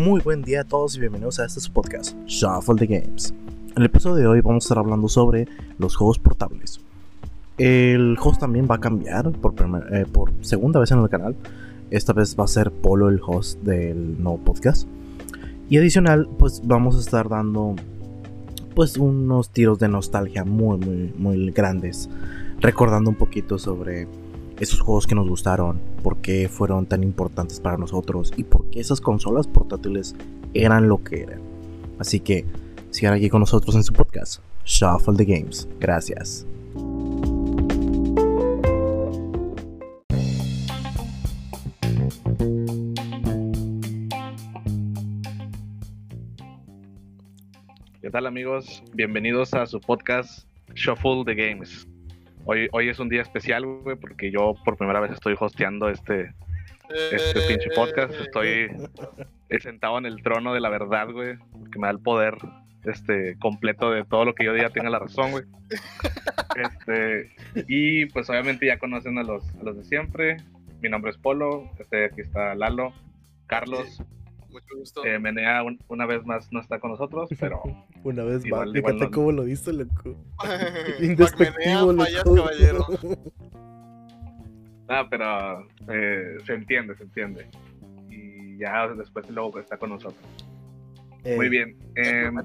Muy buen día a todos y bienvenidos a este podcast, Shuffle the Games. En el episodio de hoy vamos a estar hablando sobre los juegos portables. El host también va a cambiar por, primer- eh, por segunda vez en el canal. Esta vez va a ser Polo el host del nuevo podcast. Y adicional, pues vamos a estar dando pues unos tiros de nostalgia muy muy muy grandes, recordando un poquito sobre esos juegos que nos gustaron, por qué fueron tan importantes para nosotros y por qué esas consolas portátiles eran lo que eran. Así que sigan aquí con nosotros en su podcast, Shuffle the Games. Gracias. ¿Qué tal amigos? Bienvenidos a su podcast Shuffle the Games. Hoy, hoy es un día especial, güey, porque yo por primera vez estoy hosteando este, este pinche podcast. Estoy sentado en el trono de la verdad, güey, que me da el poder este, completo de todo lo que yo diga tenga la razón, güey. Este, y pues obviamente ya conocen a los, a los de siempre. Mi nombre es Polo, este, aquí está Lalo, Carlos, Mucho gusto. eh, Menea un- una vez más no está con nosotros, pero Una vez Igual- más, fíjate no- cómo lo hizo, loco. Indespectivo, fallas, loco. caballero. Ah, pero eh, se entiende, se entiende. Y ya después luego está con nosotros. Eh, Muy bien. em.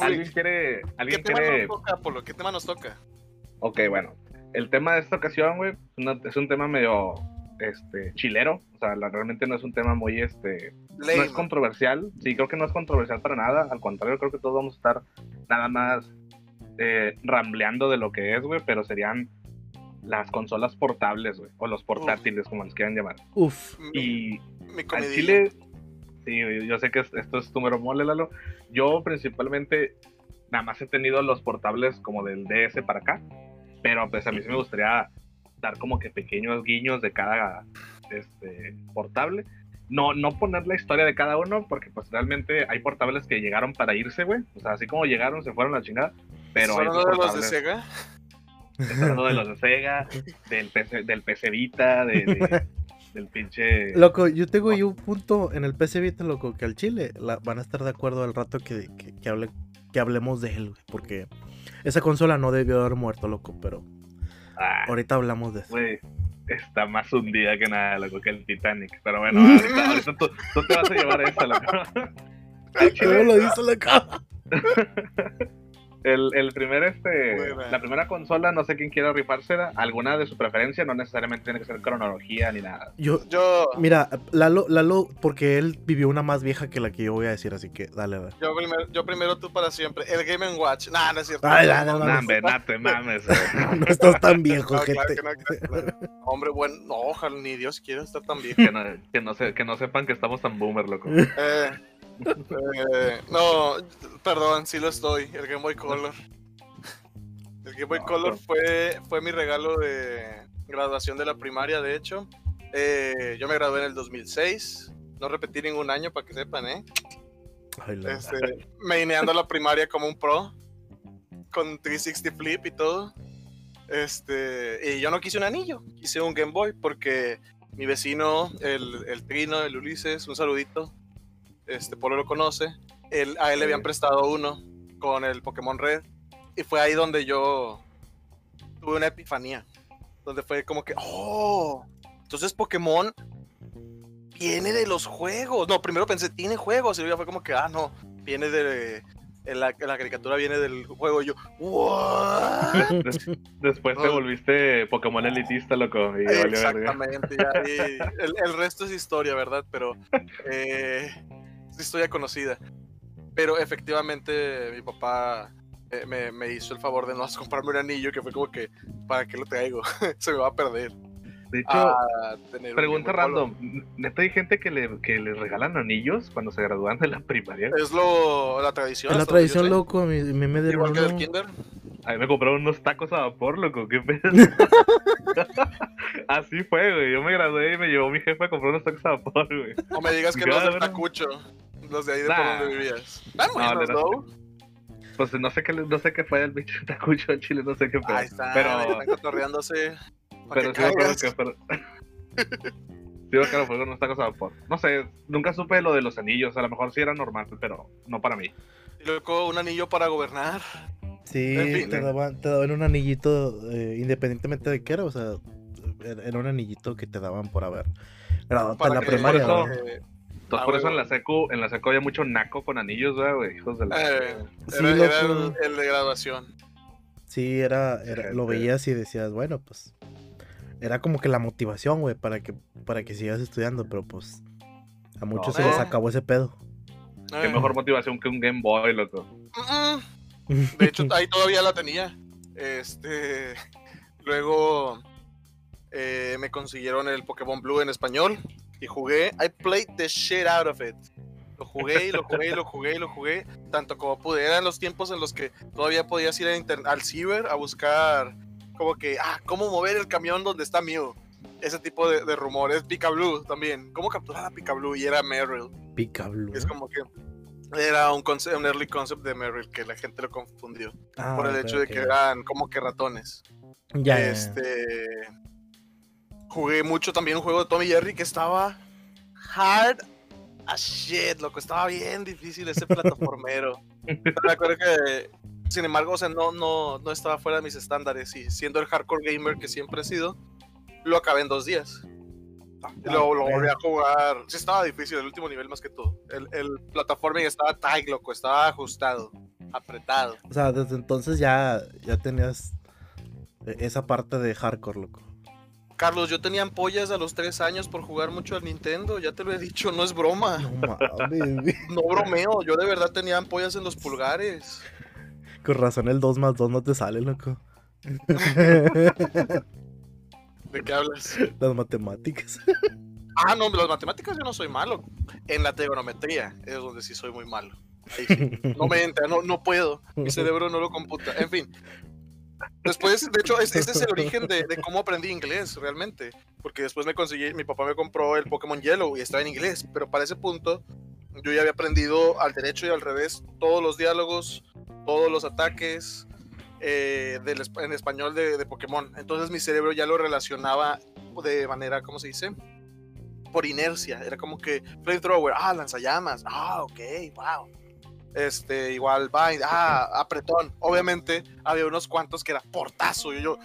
¿Alguien quiere...? ¿Qué ¿Alguien tema quiere...? nos toca, Polo? ¿Qué tema nos toca? Ok, bueno. El tema de esta ocasión, güey, es un tema medio este, chilero. O sea, la- realmente no es un tema muy... este No es controversial. Sí, creo que no es controversial para nada. Al contrario, creo que todos vamos a estar nada más eh, rambleando de lo que es, güey. Pero serían las consolas portables, güey. O los portátiles, como les quieran llamar. Uf. Y mi Al. Chile, sí, yo sé que es- esto es tu mero mole, Lalo. Yo principalmente nada más he tenido los portables como del DS para acá, pero pues a mí sí me gustaría dar como que pequeños guiños de cada este, portable. No, no poner la historia de cada uno, porque pues realmente hay portables que llegaron para irse, güey. O sea, así como llegaron, se fueron a la chingada. Pero ¿Son hay de los de Sega? estoy hablando de los de Sega, del PC, del PC Vita, de- de- del pinche... Loco, yo tengo ahí un punto en el PC Vita, loco, que al chile la- van a estar de acuerdo al rato que, que, que hable, que hablemos de él, güey, porque esa consola no debió haber muerto, loco, pero Ah, ahorita hablamos de eso. Güey, está más hundida que nada, loco, que el Titanic. Pero bueno, ahorita, ahorita tú, tú te vas a llevar esa, loco. ¿Cómo lo hizo, loco? el, el primer, este, la primera consola, no sé quién quiera rifársela, alguna de su preferencia, no necesariamente tiene que ser cronología ni nada. Yo, Yo, mira, Lalo, Lalo, porque él vivió una más vieja que la que yo voy a decir, así que dale, dale. yo, primero, yo primero, tú para siempre. El Game Watch. Nah, no es cierto. Ay, la- la- No, mames. no te mames. No estás tan viejo, No, claro gente. que no, claro que no. Hombre, bueno, no, ojalá ni Dios quiera estar tan viejo. Que no, que, no se- que no sepan que estamos tan boomer, loco. Eh, eh, no, perdón, sí lo estoy. El Game Boy Color. El Game Boy No, Color fue, fue mi regalo de graduación de la primaria, de hecho. Eh, yo me gradué en el 2006. No repetí ningún año, para que sepan, ¿eh? Ay, la- Este, maineando la primaria como un pro. Con 360 flip y todo. Este, y yo no quise un anillo, quise un Game Boy porque mi vecino, el, el Trino, el Ulises, un saludito, este Polo lo conoce, él, a él le habían prestado uno con el Pokémon Red y fue ahí donde yo tuve una epifanía, donde fue como que, oh, entonces Pokémon viene de los juegos. No, primero pensé, tiene juegos y luego ya fue como que, ah, no, viene de... En la, la caricatura viene del juego y yo, ¿what? Des- después te volviste Pokémon elitista, loco. Y valió. Exactamente, ya, y el, el resto es historia, ¿verdad? Pero eh, historia conocida. Pero efectivamente mi papá eh, me, me hizo el favor de no comprarme un anillo que fue como que, ¿para qué lo traigo? Se me va a perder. De hecho, a tener un Pregunta random. ¿Neta hay gente que le, que le regalan anillos cuando se gradúan de la primaria? Es lo, la tradición. Es la tradición, loco, mi, mi me dieron Igual que del kinder. A mí me compraron unos tacos a vapor, loco. ¿Qué pedo? Así fue, güey. Yo me gradué y me llevó mi jefe a comprar unos tacos a vapor, güey. O me digas que los del Cabrón. Tacucho. Los de ahí de por Nah. donde vivías. Están No, buenos, de ¿no? Pues no sé qué, no sé qué fue el bicho tacucho en Chile, no sé qué fue. Ahí está, pero, están cotorreándose. pero que sí me acuerdo caigas. que pero- que los juegos no está cosa por. No sé, nunca supe lo de los anillos. A lo mejor sí era normal, pero no para mí. Y luego un anillo para gobernar. Sí, En fin. te, daban, te daban un anillito eh, independientemente de qué era, o sea, era un anillito que te daban por haber. Era Para la que- primaria. por eso- ¿no? eh, Entonces, Ah, por eso en la secu, en la secu había mucho naco con anillos, ¿verdad, güey. Hijos de la. eh, Sí, era, era el, el de graduación. Sí, era, era- lo Gente. veías y decías, bueno, pues era como que la motivación, güey, para que, para que sigas estudiando, pero pues a muchos se No. les acabó ese pedo. Qué Eh, mejor motivación que un Game Boy, loco. De hecho, ahí todavía la tenía. Este. Luego eh, me consiguieron el Pokémon Blue en español y jugué. I played the shit out of it. Lo jugué y lo jugué y lo jugué y lo jugué. Tanto como pude. Eran los tiempos en los que todavía podías ir a al ciber a buscar, como que, ah, cómo mover el camión donde está Mew. Ese tipo de, de rumores. Pika Blue también. ¿Cómo capturar a Pika Blue? Y era Meryl. Pica Blue. Es como que era un, early concept de Meryl que la gente lo confundió Ah, por el hecho de que eran como que ratones. Ya, ya. Jugué mucho también un juego de Tommy Jerry que estaba hard as shit, loco, estaba bien difícil ese plataformero. Pero me acuerdo que sin embargo, o sea, no no no estaba fuera de mis estándares y siendo el hardcore gamer que siempre he sido, lo acabé en dos días. Y luego lo volví a jugar. Sí, estaba difícil el último nivel más que todo. El, el plataforming estaba tight, loco. Estaba ajustado, apretado. O sea, desde entonces ya, ya tenías e- esa parte de hardcore, loco. Carlos, yo tenía ampollas a los tres años por jugar mucho al Nintendo. Ya te lo he dicho, no es broma. No mames, güey. No bromeo. Yo de verdad tenía ampollas en los pulgares. Con razón el 2 más 2 no te sale, loco. ¿De qué hablas? Las matemáticas. Ah, no, las matemáticas yo no soy malo. En la trigonometría es donde sí soy muy malo. Ahí sí. No me entra, no, no puedo. Mi cerebro no lo computa. En fin. Después, de hecho, es- ese es el origen de, cómo aprendí inglés realmente. Porque después me conseguí, mi papá me compró el Pokémon Yellow y estaba en inglés. Pero para ese punto, yo ya había aprendido al derecho y al revés todos los diálogos, todos los ataques eh, en español de, de Pokémon. Entonces mi cerebro ya lo relacionaba de manera, ¿cómo se dice? Por inercia. Era como que flamethrower, ah, lanzallamas, ah, ok, wow. Este, igual Bind, ah, apretón. Obviamente había unos cuantos que era portazo. Y yo,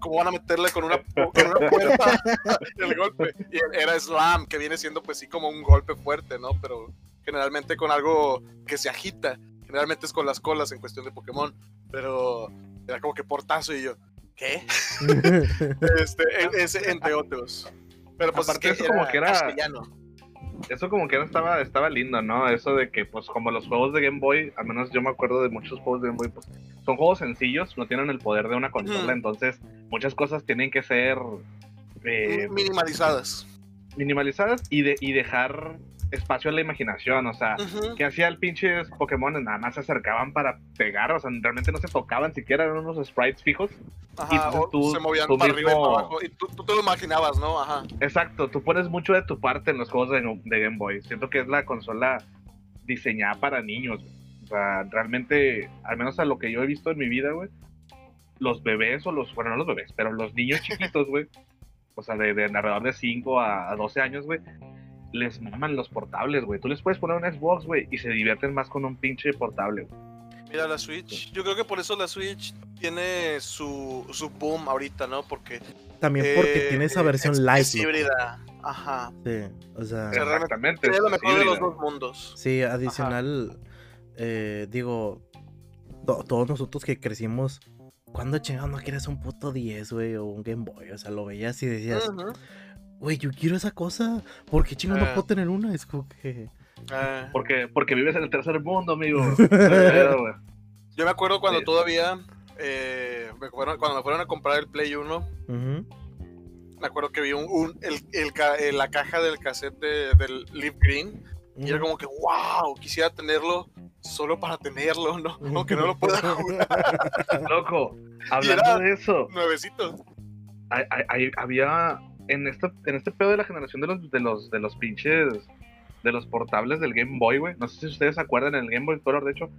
¿cómo van a meterle con una, con una puerta el golpe? Y era slam, que viene siendo pues sí como un golpe fuerte, ¿no? Pero generalmente con algo que se agita. Generalmente es con las colas en cuestión de Pokémon. Pero era como que portazo y yo, ¿qué? Este, e- ese entre otros. Pero pues Aparte, es que eso como que era- castellano. Eso como que estaba, estaba lindo, ¿no? Eso de que, pues, como los juegos de Game Boy, al menos yo me acuerdo de muchos juegos de Game Boy, pues, son juegos sencillos, no tienen el poder de una consola, entonces muchas cosas tienen que ser eh, minimalizadas. minimalizadas y, de, y dejar espacio a la imaginación, o sea, Ujú. que hacía el pinches Pokémon, nada más se acercaban para pegar, o sea, realmente no se tocaban siquiera, eran unos sprites fijos. Ajá, o tú- se movían tú para arriba y para abajo. Y tú, tú te lo imaginabas, ¿no? Ajá. Exacto, tú pones mucho de tu parte en los juegos de, de Game Boy. Siento que es la consola diseñada para niños. güey. O sea, realmente, al menos a lo que yo he visto en mi vida, güey, los bebés o los, bueno, no los bebés, pero los niños chiquitos, güey, o sea, de, de alrededor de 5 a, a 12 años, güey, les maman los portables, güey. Tú les puedes poner un Xbox, güey, y se divierten más con un pinche portable, güey. Mira la Switch. Yo creo que por eso la Switch tiene su, su boom ahorita, ¿no? Porque. También porque eh, tiene esa es- versión es live. híbrida. Ajá. Sí, o sea, Exactamente. Tiene lo es mejor de los dos mundos. sí, adicional, eh, digo, to- todos nosotros que crecimos, ¿cuándo chingado no quieres un puto 10, güey, o un Game Boy? O sea, lo veías y decías, Ujú. Güey, yo quiero esa cosa, ¿por qué chingados no Eh. puedo tener una? Es como que... Eh, Porque, porque vives en el tercer mundo, amigo. Yo me acuerdo cuando Sí. todavía. eh, me fueron- cuando me fueron a comprar el Play 1, Ujú. me acuerdo que vi un, un- el, el eh, la caja del cassette de- del Leaf Green. Y era como que, wow, quisiera tenerlo solo para tenerlo, ¿no? Aunque no lo pueda jugar. Loco, Y hablando era- de eso, Nuevecito. hay- hay- había en este, en este pedo de la generación de los, de los, de los pinches, de los portables del Game Boy, güey. No sé si ustedes se acuerdan en el Game Boy Color, de hecho,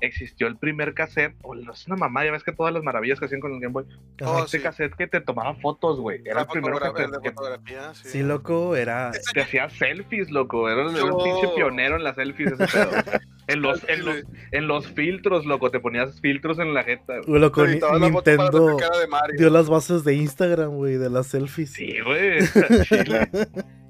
existió el primer cassette, o no es una mamá, ya ves que todas las maravillas que hacían con el Game Boy. Oh, este sí. cassette que te tomaba fotos, güey. Era La el primero que te, de que fotografía, sí. Sí, loco, era. te hacía selfies, loco. Era, un pinche pionero en las selfies ese pedo. En los, en, los, en los filtros, loco, te ponías filtros en la jeta. güey. Loco, Nintendo la dio las bases de Instagram, güey, de las selfies. Sí, güey.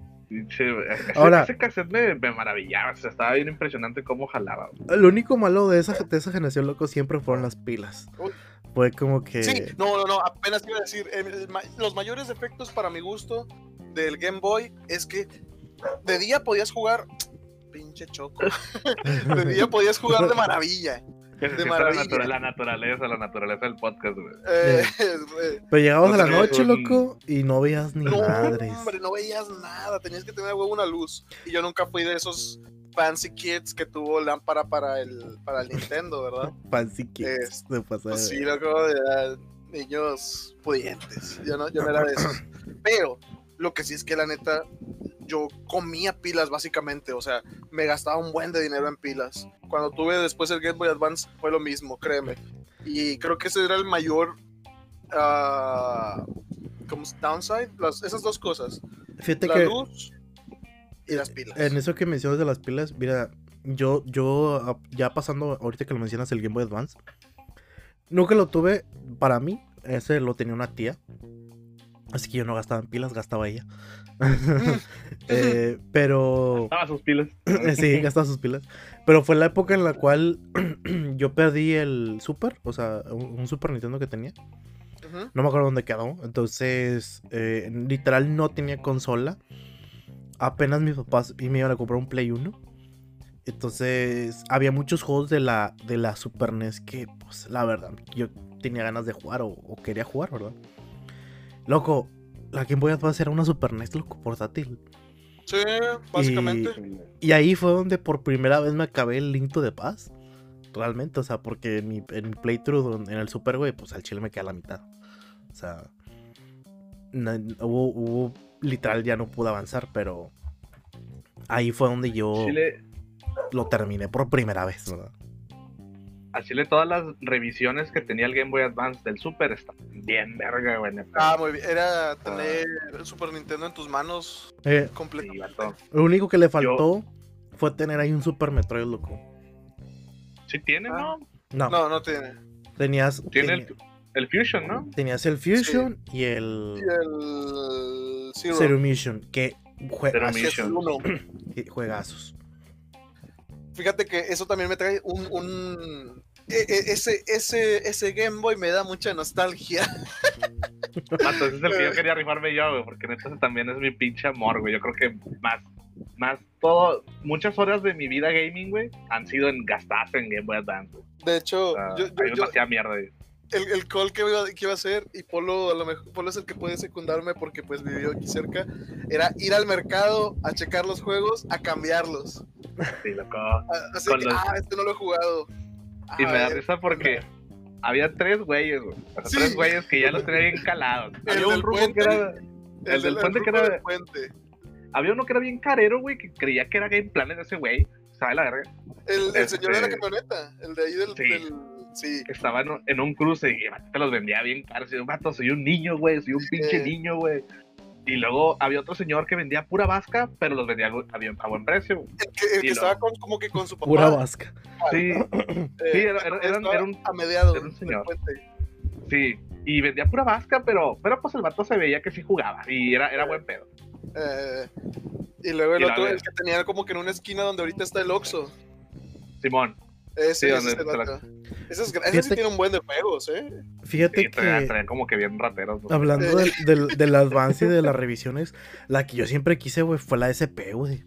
Ahora- ese cassette me, me maravillaba, o sea, estaba bien impresionante cómo jalaba. güey. Lo único malo de esa, de esa generación, loco, siempre fueron las pilas. Uy. Fue como que. Sí, no, no, no, apenas iba a decir, el- el ma- los mayores defectos para mi gusto del Game Boy es que de día podías jugar, pinche choco, de día podías jugar de maravilla. Que se De sienta la, maravilla. natura- la naturaleza, la naturaleza del podcast, güey. Eh, eh, Pero llegabas No a la noche, un- loco, y no veías ni no, madres. hombre, no veías nada, tenías que tener huevo una luz. Y yo nunca fui de esos fancy kids que tuvo lámpara para el, para el Nintendo, ¿verdad? Fancy kids. Pasa de Pues sí, ver. loco, eran niños pudientes. Yo no, yo no era de esos. Pero lo que sí es que la neta, yo comía pilas básicamente. O sea, me gastaba un buen de dinero en pilas. Cuando tuve después el Game Boy Advance fue lo mismo, créeme. Y creo que ese era el mayor. ah, como downside, las- esas dos cosas, Fíjate la que luz y las pilas. en eso que mencionas de las pilas, mira, yo, yo, ah, ya pasando, ahorita que lo mencionas, el Game Boy Advance, nunca lo tuve para mí, ese lo tenía una tía. Así que yo no gastaba en pilas, gastaba ella. Eh, pero. Estaba sus pilas. sí, gastaba sus pilas. Pero fue la época en la cual yo perdí el Super, o sea, un, un Super Nintendo que tenía. No me acuerdo dónde quedó. Entonces, eh, literal no tenía consola. Apenas mis papás y me iban a comprar un Play 1. Entonces, había muchos juegos de la, de la Super NES que, pues, la verdad, yo tenía ganas de jugar o, o quería jugar, ¿verdad? Loco, la Game Boy Advance era una Super NES, loco, portátil. Sí, básicamente. Y ahí fue donde por primera vez me acabé el Link to the Past. Realmente, o sea, porque en mi, en mi playthrough en el Super, güey, pues al chile me queda la mitad. O sea, hubo, hubo- literal ya no pude avanzar, pero ahí fue donde yo Chile, lo terminé por primera vez, ¿verdad? Chile todas las revisiones que tenía el Game Boy Advance del Super están bien verga, güey. Ah, muy bien. Era tener el Super Nintendo en tus manos Eh, completamente. lo único que le faltó fue tener ahí un Super Metroid, loco. Sí tiene, Ah. ¿no? No, No, no tiene. tenías, Tiene el, el Fusion, ¿no? tenías el Fusion y el Y el Zero. Zero Mission, que jue- Zero Mission. juegazos. Fíjate que eso también me trae un. un- e- e- ese, ese, ese Game Boy me da mucha nostalgia. Vato, ese es el que yo quería rifarme yo, güey, porque neta también es mi pinche amor, güey. Yo creo que más, más todo, muchas horas de mi vida gaming, güey, han sido en gastadas en Game Boy Advance. güey. De hecho, yo, yo- yo- mierda, güey. El, el call que iba, que iba a hacer, y Polo, a lo mejor, Polo es el que puede secundarme porque pues vivió aquí cerca, era ir al mercado a checar los juegos, a cambiarlos. Sí, loco. Así Con que, los- ah, este no lo he jugado. Y me da risa porque había tres güeyes, güey. O sea, Sí. tres güeyes que ya los tenía bien calados. El Había un del puente. que era. El del puente que ruco era- del puente. Había uno que era bien carero, güey, que creía que era Game Planet ese güey. ¿Sabe la verga? El, el señor de la Este- camioneta, el de ahí del. Sí. del- sí. Que estaba en, en un cruce y vato, te los vendía bien caros. Y yo, vato, soy un niño, güey, soy un pinche Sí. niño, güey. Y luego había otro señor que vendía pura vasca, pero los vendía a, bien- buen precio. El que, el que Y lo- estaba con- como que con su papá. Pura vasca. Sí, eh, sí, era- era- eran- era un- a mediados era un del señor. sí. Y vendía pura vasca, pero, pero pues el vato se veía que sí jugaba. Y era, era buen pedo. Eh, y luego el Y otro, el que tenía como que en una esquina donde ahorita está el Oxxo. Simón. Ese, Sí, ese donde es la- sí un buen de juegos, ¿eh? Fíjate Sí, que traían como que bien rateros. ¿no? hablando del, del, del avance y de las revisiones, la que yo siempre quise, güey, fue la SP, güey.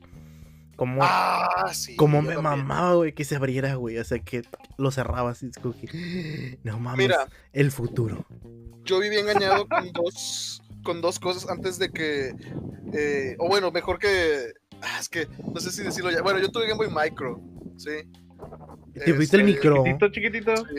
Como, Ah, sí. como me también. mamaba, güey, que se abriera, güey. O sea, que lo cerraba así. es como que, no mames, Mira, el futuro. yo viví engañado con dos, con dos cosas antes de que. eh, o bueno, mejor que. Ah, es que no sé si decirlo ya. Bueno, yo tuve Game Boy Micro, sí. Te viste el Este, micro. Chiquitito, chiquitito. Sí,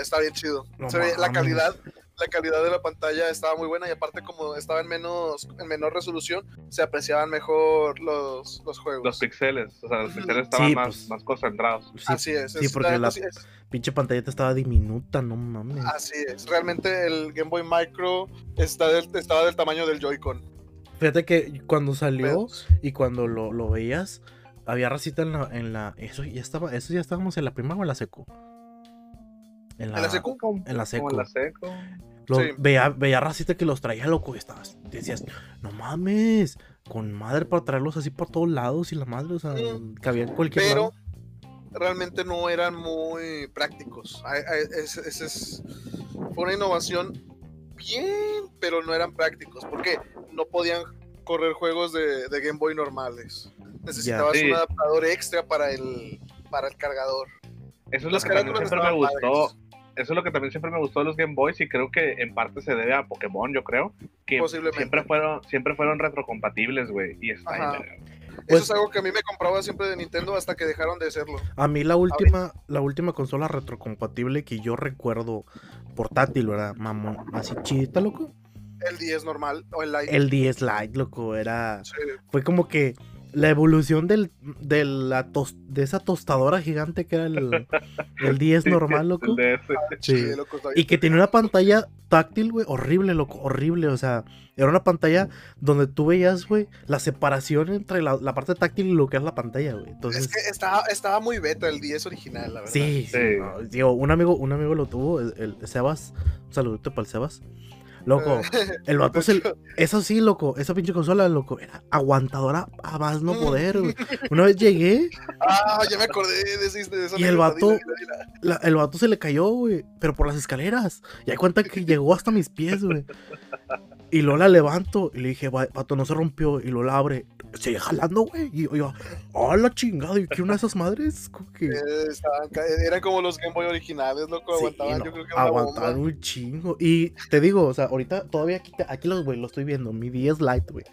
está bien chido. No Se ve- la calidad, la calidad de la pantalla estaba muy buena y aparte como estaba en menos en menor resolución, se apreciaban mejor los, los juegos. Los pixeles, o sea, los pixeles estaban Sí, más, pues. más concentrados. Sí, así es. Sí, es- porque la- la así es. pinche pantallita estaba diminuta, no mames. Así es. Realmente el Game Boy Micro está del, estaba del tamaño del Joy-Con. Fíjate que cuando salió y cuando lo, lo veías, había racita en la, en la. Eso ya estaba. Eso ya estábamos en la primaria o en la seco. En ¿En la secu? En la seco. En la seco. Sí. veía, veía racita que los traía loco y estabas. Decías, no mames, con madre para traerlos así por todos lados y la madre, o sea, Mm. cabía en cualquier Pero lado. realmente no eran muy prácticos. Es- es- es- fue una innovación bien, pero no eran prácticos. Porque no podían correr juegos de, de Game Boy normales. Necesitabas Sí. un adaptador extra para el, para el cargador. Eso es lo que también siempre me gustó. padres. Eso es lo que también siempre me gustó de los Game Boys y creo que en parte se debe a Pokémon, yo creo. Que Posiblemente. siempre fueron, siempre fueron retrocompatibles, güey. Y está bien, verga. Eso Pues- es algo que a mí me compraba siempre de Nintendo hasta que dejaron de serlo. A mí la última, la última consola retrocompatible que yo recuerdo portátil, ¿verdad? Mamón, así chidita, loco. El 10 normal o el Lite. El 10 Lite, loco, era. Sí, Fue como que la evolución del, de, la tos- de esa tostadora gigante que era el, el 10 normal, loco. Sí. Y que tenía una pantalla táctil, güey, horrible, loco, horrible. O sea, era una pantalla donde tú veías, güey, la separación entre la, la parte táctil y lo que es la pantalla, güey. Entonces, Es que estaba, estaba muy beta el 10 original, la verdad. sí, sí. Sí. no, digo, un amigo, un amigo lo tuvo, el, el Sebas. Un saludito para el Sebas. Loco, el vato se. Eso sí, loco, esa pinche consola, loco, era aguantadora a más no Mm. poder, güey. Una vez llegué, Ah, ya me acordé de, de esa Y el vato- dila, dila, dila. la- el vato se le cayó, güey, pero por las escaleras. Y hay cuenta que llegó hasta mis pies, güey. Y luego la levanto y le dije, "Va- vato, no se rompió. Y lo la abre, sigue jalando, güey. Y yo, yo, ¡ah, la chingada! ¿Y qué una de esas madres? Que- Eh, ca- eran como los Game Boy originales, loco, Sí, aguantaban, no, yo creo que bomba. un chingo. Y te digo, o sea, ahorita todavía aquí, aquí los, güey, lo estoy viendo. Mi 10 Lite, güey.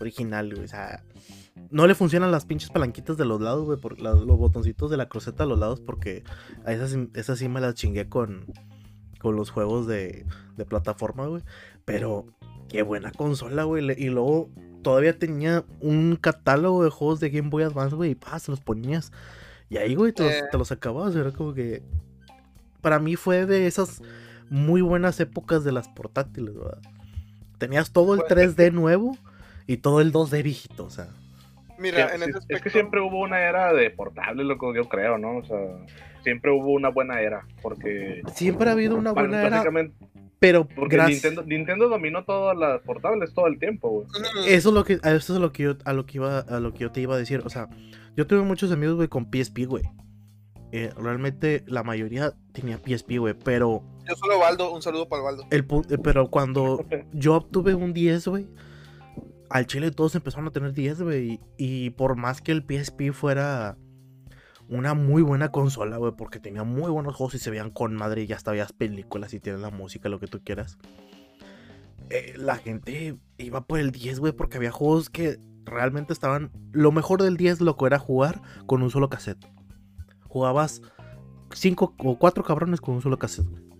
Original, güey. O sea, no le funcionan las pinches palanquitas de los lados, güey. Por la- los botoncitos de la cruceta a los lados, porque a esas, sí- esas sí me las chingué con, con los juegos de, de plataforma, güey. Pero qué buena consola, güey. Y luego todavía tenía un catálogo de juegos de Game Boy Advance, güey. Y pa, se los ponías. Y ahí, güey, te, los- Eh. te los acababas. Era como que. Para mí fue de esas muy buenas épocas de las portátiles, ¿verdad? Tenías todo el Pues- 3D nuevo y todo el 2D viejito, o sea. Mira, Sí, en ese es aspecto, que siempre hubo una era de portables, loco, yo creo, ¿no? O sea, siempre hubo una buena era, porque... Siempre ha habido una buena era, básicamente, pero porque gracias. Nintendo, Nintendo dominó todas las portables todo el tiempo, güey. Eso es lo que, a eso es lo que yo, a lo que iba, a lo que yo te iba a decir. O sea, yo tuve muchos amigos, güey, con PSP, güey. Eh, realmente la mayoría tenía PSP, güey. Pero Yo solo Baldo, un saludo para el Baldo. el eh, pero cuando yo obtuve un 10, güey, al chile todos empezaron a tener 10, güey. Y, y por más que el PSP fuera una muy buena consola, güey, porque tenía muy buenos juegos y se veían con madre y ya hasta veías películas y tienes la música, lo que tú quieras. eh, la gente iba por el 10, güey, porque había juegos que realmente estaban... Lo mejor del 10, loco, era jugar con un solo cassette. Jugabas cinco o cuatro cabrones con un solo cassette. güey.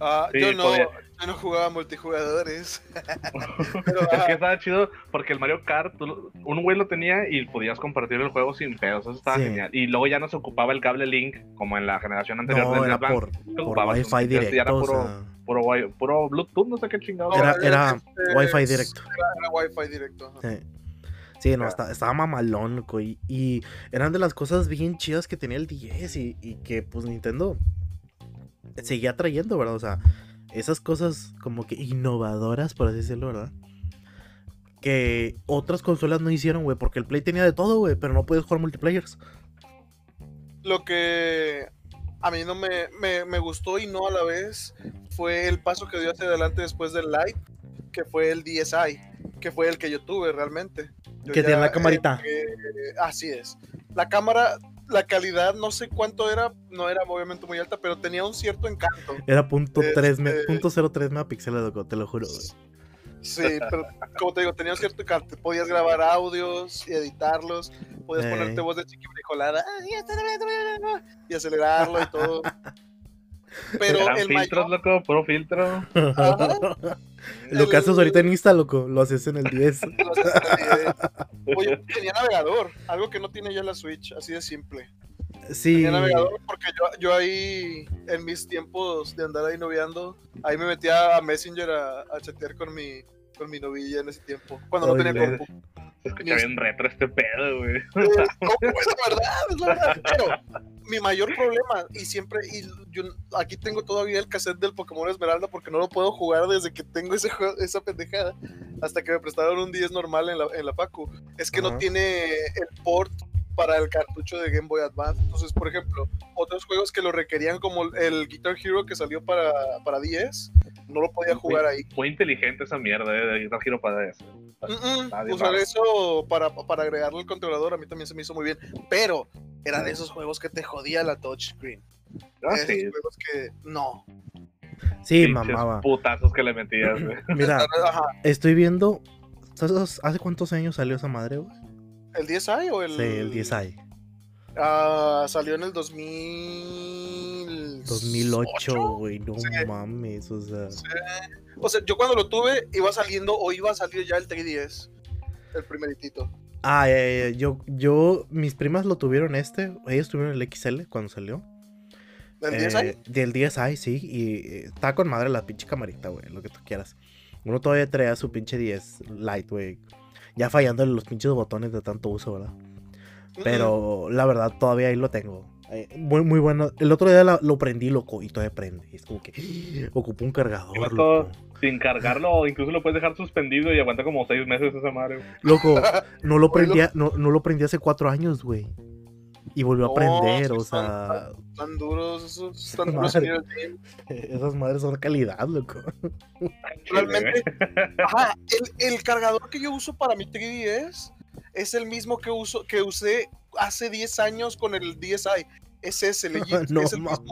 Ah, Sí, yo, no, podía. yo no jugaba multijugadores. Pero, Es ah, que estaba chido porque el Mario Kart, tú un güey lo tenía y podías compartir el juego sin pedos, eso estaba Sí. genial. Y luego ya no se ocupaba el cable Link como en la generación anterior No, del era Blanco. por, por Wi-Fi ya- ya era directo. o puro- sea, Puro, wi- puro Bluetooth, no sé qué chingado. Era- no, era este, Wi-Fi directo. Era Wi-Fi directo. Sí. Sí, no, está- estaba mamalón, loco. Y, y eran de las cosas bien chidas que tenía el 10 y, y que pues Nintendo seguía trayendo, ¿verdad? O sea, esas cosas como que innovadoras, por así decirlo, ¿verdad? Que otras consolas no hicieron, güey, porque el Play tenía de todo, güey, pero no puedes jugar multiplayers. Lo que a mí no me, me, me gustó y no a la vez fue el paso que dio hacia adelante después del Lite, que fue el DSi, que fue el que yo tuve realmente. Yo Que ya, tiene la eh, camarita. eh, así es. La cámara, la calidad, no sé cuánto era, no era obviamente muy alta, pero tenía un cierto encanto. Era punto, tres me- Este- punto cero tres megapíxeles, loco, te lo juro, güey. Sí, pero como te digo, tenía un cierto encanto. Podías grabar audios y editarlos, podías Ey. ponerte voz de chiquibrijolada y acelerarlo y todo. Pero Eran el filtros, mayor, loco, puro filtro. Lo que haces ahorita en Insta, loco, lo haces en el 10. los SSD. Oye, tenía navegador, algo que no tiene ya la Switch, así de simple. Sí. Tenía navegador porque yo, yo ahí, en mis tiempos de andar ahí noviando, ahí me metía a Messenger a, a chatear con mi, con mi novilla en ese tiempo, cuando no tenía compu. Se escucha bien retro este pedo, güey. No, es la verdad, es la verdad. Pero mi mayor problema, y siempre, y yo aquí tengo todavía el cassette del Pokémon Esmeralda porque no lo puedo jugar desde que tengo ese juego- esa pendejada, hasta que me prestaron un 10 normal en la, en la Pacu. Es que no tiene el port para el cartucho de Game Boy Advance. Entonces, por ejemplo, otros juegos que lo requerían, como el Guitar Hero que salió para, para 10, no lo podía jugar ahí. Muy inteligente esa mierda, eh, de Guitar Hero para eso. Mm, mm, usar eso para, para agregarle al controlador a mí también se me hizo muy bien. Pero era de esos juegos que te jodía la touchscreen. Ah, esos sí. juegos que no. Sí, Pinches mamaba. Putazos que le metías. Mira, Ajá. estoy viendo. ¿sabes ¿Hace cuántos años salió esa madre, güey? ¿El 10i o el.? Sí, el 10i. Ah, salió en el 2000. 2008, güey. No Sí. mames, o sea. Sí. O sea, yo cuando lo tuve iba saliendo o iba a salir ya el 3DS. El primeritito. Ah, ya, yo, yo, mis primas lo tuvieron este. Ellos tuvieron el XL cuando salió. ¿El Eh, 10i? Del 10i, sí. Y eh, está con madre la pinche camarita, güey. Lo que tú quieras. Uno todavía traía su pinche 10 Lite, güey. Ya fallando en los pinches botones de tanto uso, ¿verdad? Pero la verdad, todavía ahí lo tengo. Eh, muy, muy bueno. El otro día la- lo prendí, loco, y todavía prende. Es como que ocupo un cargador, loco. Sin cargarlo, incluso lo puedes dejar suspendido y aguanta como seis meses esa madre. güey. Loco, no lo prendía, no, no lo prendí hace cuatro años, güey. Y volvió a No, prender, sí o están- sea, Tan duros, esos tan duros Madre. esas madres son calidad, loco. Realmente. Ajá, el, el cargador que yo uso para mi 3DS es el mismo que uso que usé hace 10 años con el 10i. Es ese, legit, no es el mismo.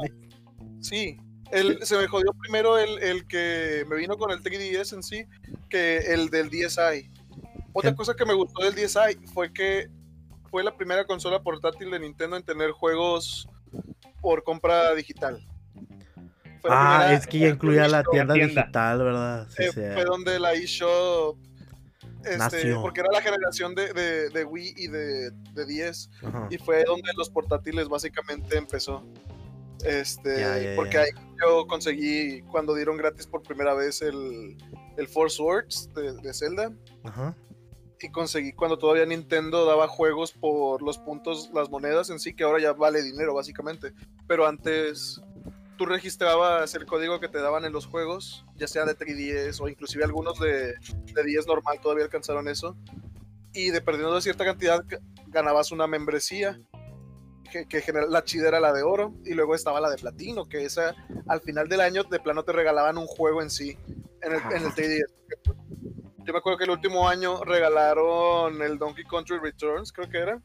Sí. El, se me jodió primero el, el que me vino con el 3DS en sí que el del 10i. Otra cosa que me gustó del 10i fue que fue la primera consola portátil de Nintendo en tener juegos por compra digital. Fue Ah, primera- es que ya incluía la tienda, tienda. digital, ¿verdad? Sí, eh, fue donde la eShop este, porque era la generación de, de- de Wii y de, de 10 Ajá. y fue donde los portátiles básicamente empezó este Ya, ya, porque ya. ahí yo conseguí cuando dieron gratis por primera vez el, el Four Swords de Zelda Ajá. Y conseguí cuando todavía Nintendo daba juegos por los puntos, las monedas en sí, que ahora ya vale dinero básicamente. Pero antes tú registrabas el código que te daban en los juegos, ya sea de 3DS o inclusive algunos de, de 10 normal todavía alcanzaron eso. Y de perdiendo de cierta cantidad ganabas una membresía. Que, que general- la chida era la de oro y luego estaba la de platino, que esa al final del año de plano te regalaban un juego en sí, en el, en el 3DS. Yo me acuerdo que el último año regalaron el Donkey Country Returns, creo que era.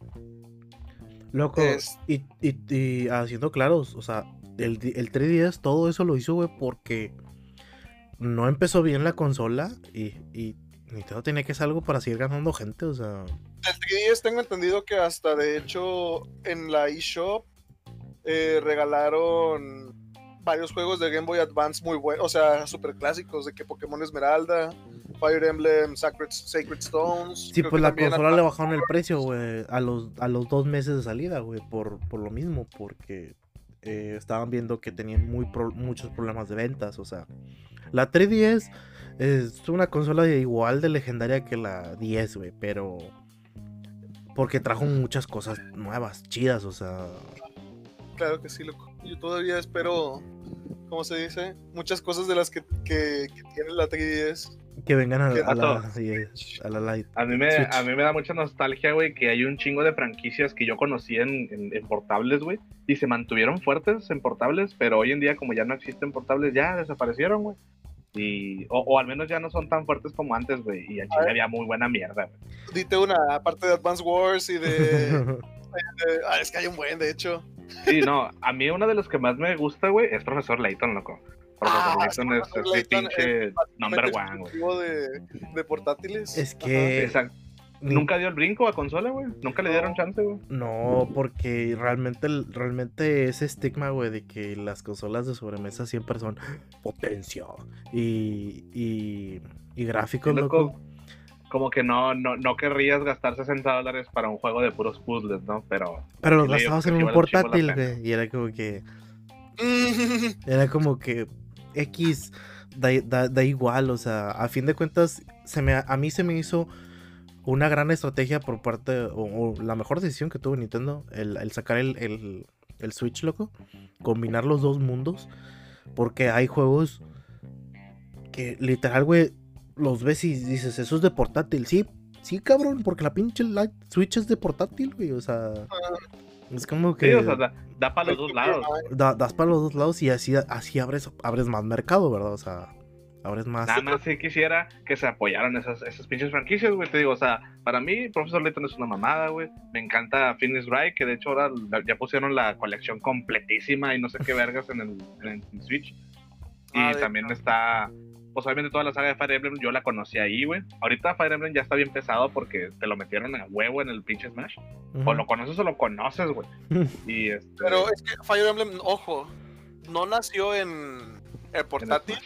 Loco, Es- y, y, y haciendo claros, o sea, el, el 3DS todo eso lo hizo, güey, porque no empezó bien la consola y, y Nintendo tenía que hacer algo para seguir ganando gente, o sea, El 3DS tengo entendido que hasta de hecho en la eShop eh, regalaron varios juegos de Game Boy Advance muy buenos, o sea, super clásicos, de que Pokémon Esmeralda, Fire Emblem, Sacred, Sacred Stones. sí, creo pues la consola le bajaron el precio, güey, a los, a los dos meses de salida, güey, por, por lo mismo, porque eh, estaban viendo que tenían muy pro- muchos problemas de ventas, o sea, la 3DS es una consola igual de legendaria que la 10, güey, pero porque trajo muchas cosas nuevas, chidas, o sea, Claro que sí, loco. Yo todavía espero, ¿cómo se dice? Muchas cosas de las que, que, que tiene la 3DS. Que vengan a, Qué a la, sí, a la Lite. A mí, me, Switch. a mí me da mucha nostalgia, güey, que hay un chingo de franquicias que yo conocí en, en- en portables, güey, y se mantuvieron fuertes en portables, pero hoy en día, como ya no existen portables, ya desaparecieron, güey. Y, o, o al menos ya no son tan fuertes como antes, güey, y al chile ver. había muy buena mierda, güey. Dite una, aparte de Advance Wars y de... de- ah, es que hay un buen, de hecho. Sí, no, a mí uno de los que más me gusta, güey, es Profesor Layton, loco. Profesor Ah, Layton es, es mi Layton pinche number one, güey. de, de portátiles. Es que Exacto. nunca dio el brinco a consola, güey. Nunca le dieron chance, güey. No, porque realmente, realmente ese estigma, güey, de que las consolas de sobremesa siempre son potencia y, y, y gráficos, loco. Como que no, no, no querrías gastar 60 dólares para un juego de puros puzzles, ¿no? Pero. Pero los gastabas en un portátil, güey. Y era como que. era como que. X. Da, da, igual, o sea, a fin de cuentas, se me, a mí se me hizo una gran estrategia por parte, o, la mejor decisión que tuvo Nintendo, el, sacar el, el, Switch, loco, combinar los dos mundos, porque hay juegos que literal, güey, los ves y dices, eso es de portátil, sí, sí, cabrón, porque la pinche Switch es de portátil, güey, o sea... Es como que. o sea, da, para los dos lados. das para los dos lados y así, así abres, abres más mercado, ¿verdad? O sea. Ahora es más. Nada más si quisiera que se apoyaran esas, esas pinches franquicias, güey. Te digo, o sea, para mí, Profesor Layton es una mamada, güey. Me encanta Fitness Right, que de hecho ahora ya pusieron la colección completísima y no sé qué vergas en el, en Switch. Y ah, también está, pues obviamente toda la saga de Fire Emblem yo la conocí ahí, güey. Ahorita Fire Emblem ya está bien pesado porque te lo metieron a huevo en el pinche Smash. O lo conoces o lo conoces, güey. y este... Pero es que Fire Emblem, ojo, no nació en el portátil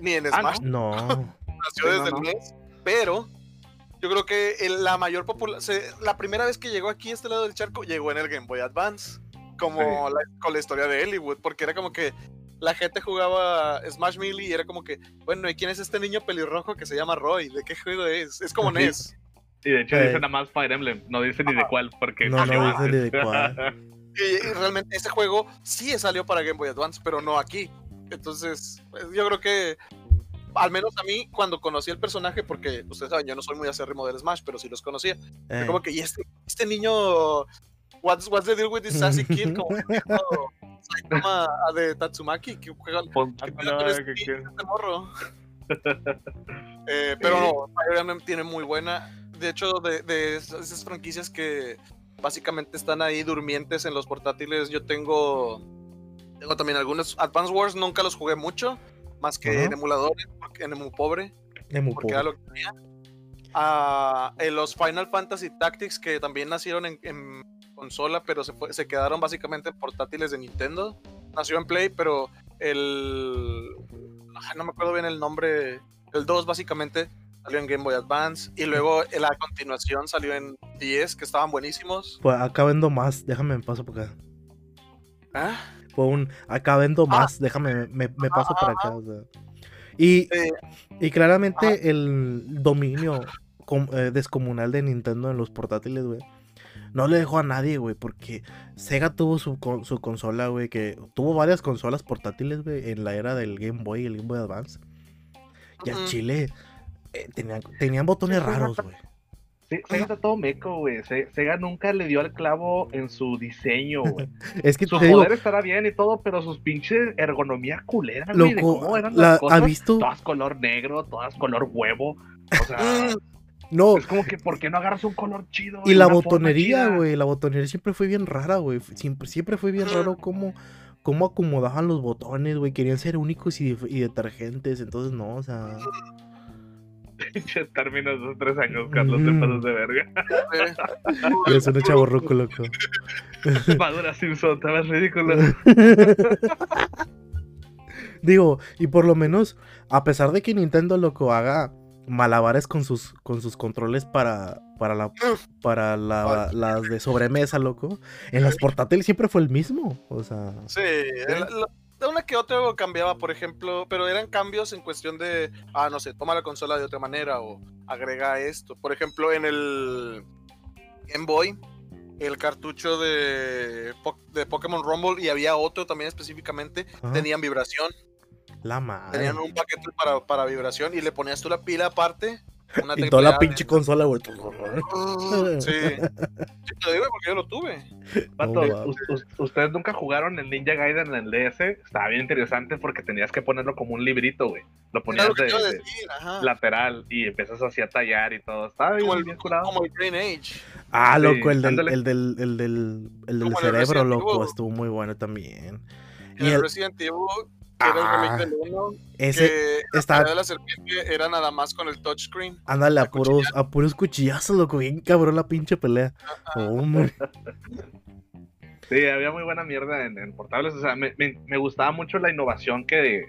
ni en ah, Smash. no. Nació desde el NES, pero yo creo que la mayor popularidad, la primera vez que llegó aquí a este lado del charco, llegó en el Game Boy Advance, como con la historia de Hollywood, porque era como que la gente jugaba Smash Melee y era como que, bueno, ¿y quién es este niño pelirrojo que se llama Roy? ¿De qué juego es? Es como NES. Y de hecho dice nada más Fire Emblem, no dice ni de cuál, porque... No, no dice ni de cuál. Y, realmente ese juego sí salió para Game Boy Advance, pero no aquí. Entonces, pues, yo creo que, al menos a mí, cuando conocí el personaje, porque ustedes saben, yo no soy muy acérrimo del Smash, pero sí los conocía. Eh. Como que, y este, este niño, what's, what's the deal with this sassy kid? Como de Tatsumaki, que juega este morro. eh, pero no, Fire tiene muy buena. De hecho, de, de esas franquicias que básicamente están ahí durmientes en los portátiles, yo tengo tengo también algunos. Advance Wars nunca los jugué mucho, más que en emuladores, porque en emu pobre. porque Era lo que tenía. Ah, en los Final Fantasy Tactics, que también nacieron en, consola, pero se, se, quedaron básicamente en portátiles de Nintendo. Nació en Play, pero el. No me acuerdo bien el nombre. El 2, básicamente, salió en Game Boy Advance. Y luego la continuación salió en 10, que estaban buenísimos. Pues acá vendo más, déjame en paso por acá. ¿Ah? fue un acá vendo ah. más, déjame, me, paso para acá. Y, y claramente el dominio eh, descomunal de Nintendo en los portátiles, güey. No le dejó a nadie, güey, porque Sega tuvo su, su consola, güey, que tuvo varias consolas portátiles, güey, en la era del Game Boy y el Game Boy Advance. Y a Chile eh, tenían, tenían botones raros, güey. Sega está todo meco, güey. Sega nunca le dio al clavo en su diseño, güey. es que su poder estará bien y todo, pero sus pinches ergonomía culera, güey. cómo eran las cosas. ¿ha visto? Todas color negro, todas color huevo. O sea. No. Es como que, ¿por qué no agarras un color chido? Y la botonería, güey. La botonería siempre fue bien rara, güey. Siempre, siempre fue bien raro cómo, cómo acomodaban los botones, güey. Querían ser únicos y, y detergentes. Entonces, no, o sea. términos dos tres años, Carlos, te pasas de verga. Eres un chaborruco, loco. Madura Simpson, estabas ridículo. Digo, y por lo menos, a pesar de que Nintendo, loco, haga malabares con sus, con sus controles para, para, la, para la, las de sobremesa, loco, en las portátiles siempre fue el mismo. O sea. Sí, una que otra cambiaba, por ejemplo, pero eran cambios en cuestión de, ah, no sé, toma la consola de otra manera o agrega esto. Por ejemplo, en el Game Boy, el cartucho de, de Pokémon Rumble y había otro también específicamente, tenían vibración. La madre. Tenían un paquete para, para vibración y le ponías tú la pila aparte y toda la pinche consola, güey. Sí. sí. te digo porque yo lo tuve. ustedes nunca jugaron el Ninja Gaiden en el DS. Estaba bien interesante porque tenías que ponerlo como un librito, güey. Lo ponías de, lateral y empiezas así a tallar y todo. Estaba como bien curado. Como el Green Age. Ah, loco, el del, el del, el del, el del cerebro, loco. Estuvo muy bueno también. Y, el, Resident Evil que era el remake del 1. Ese que está- de la serpiente era nada más con el touchscreen. Ándale, a la puros, a puros cuchillazos, loco. Bien cabrón la pinche pelea. Hombre. Sí, había muy buena mierda en, en portables. O sea, me, me- me gustaba mucho la innovación que,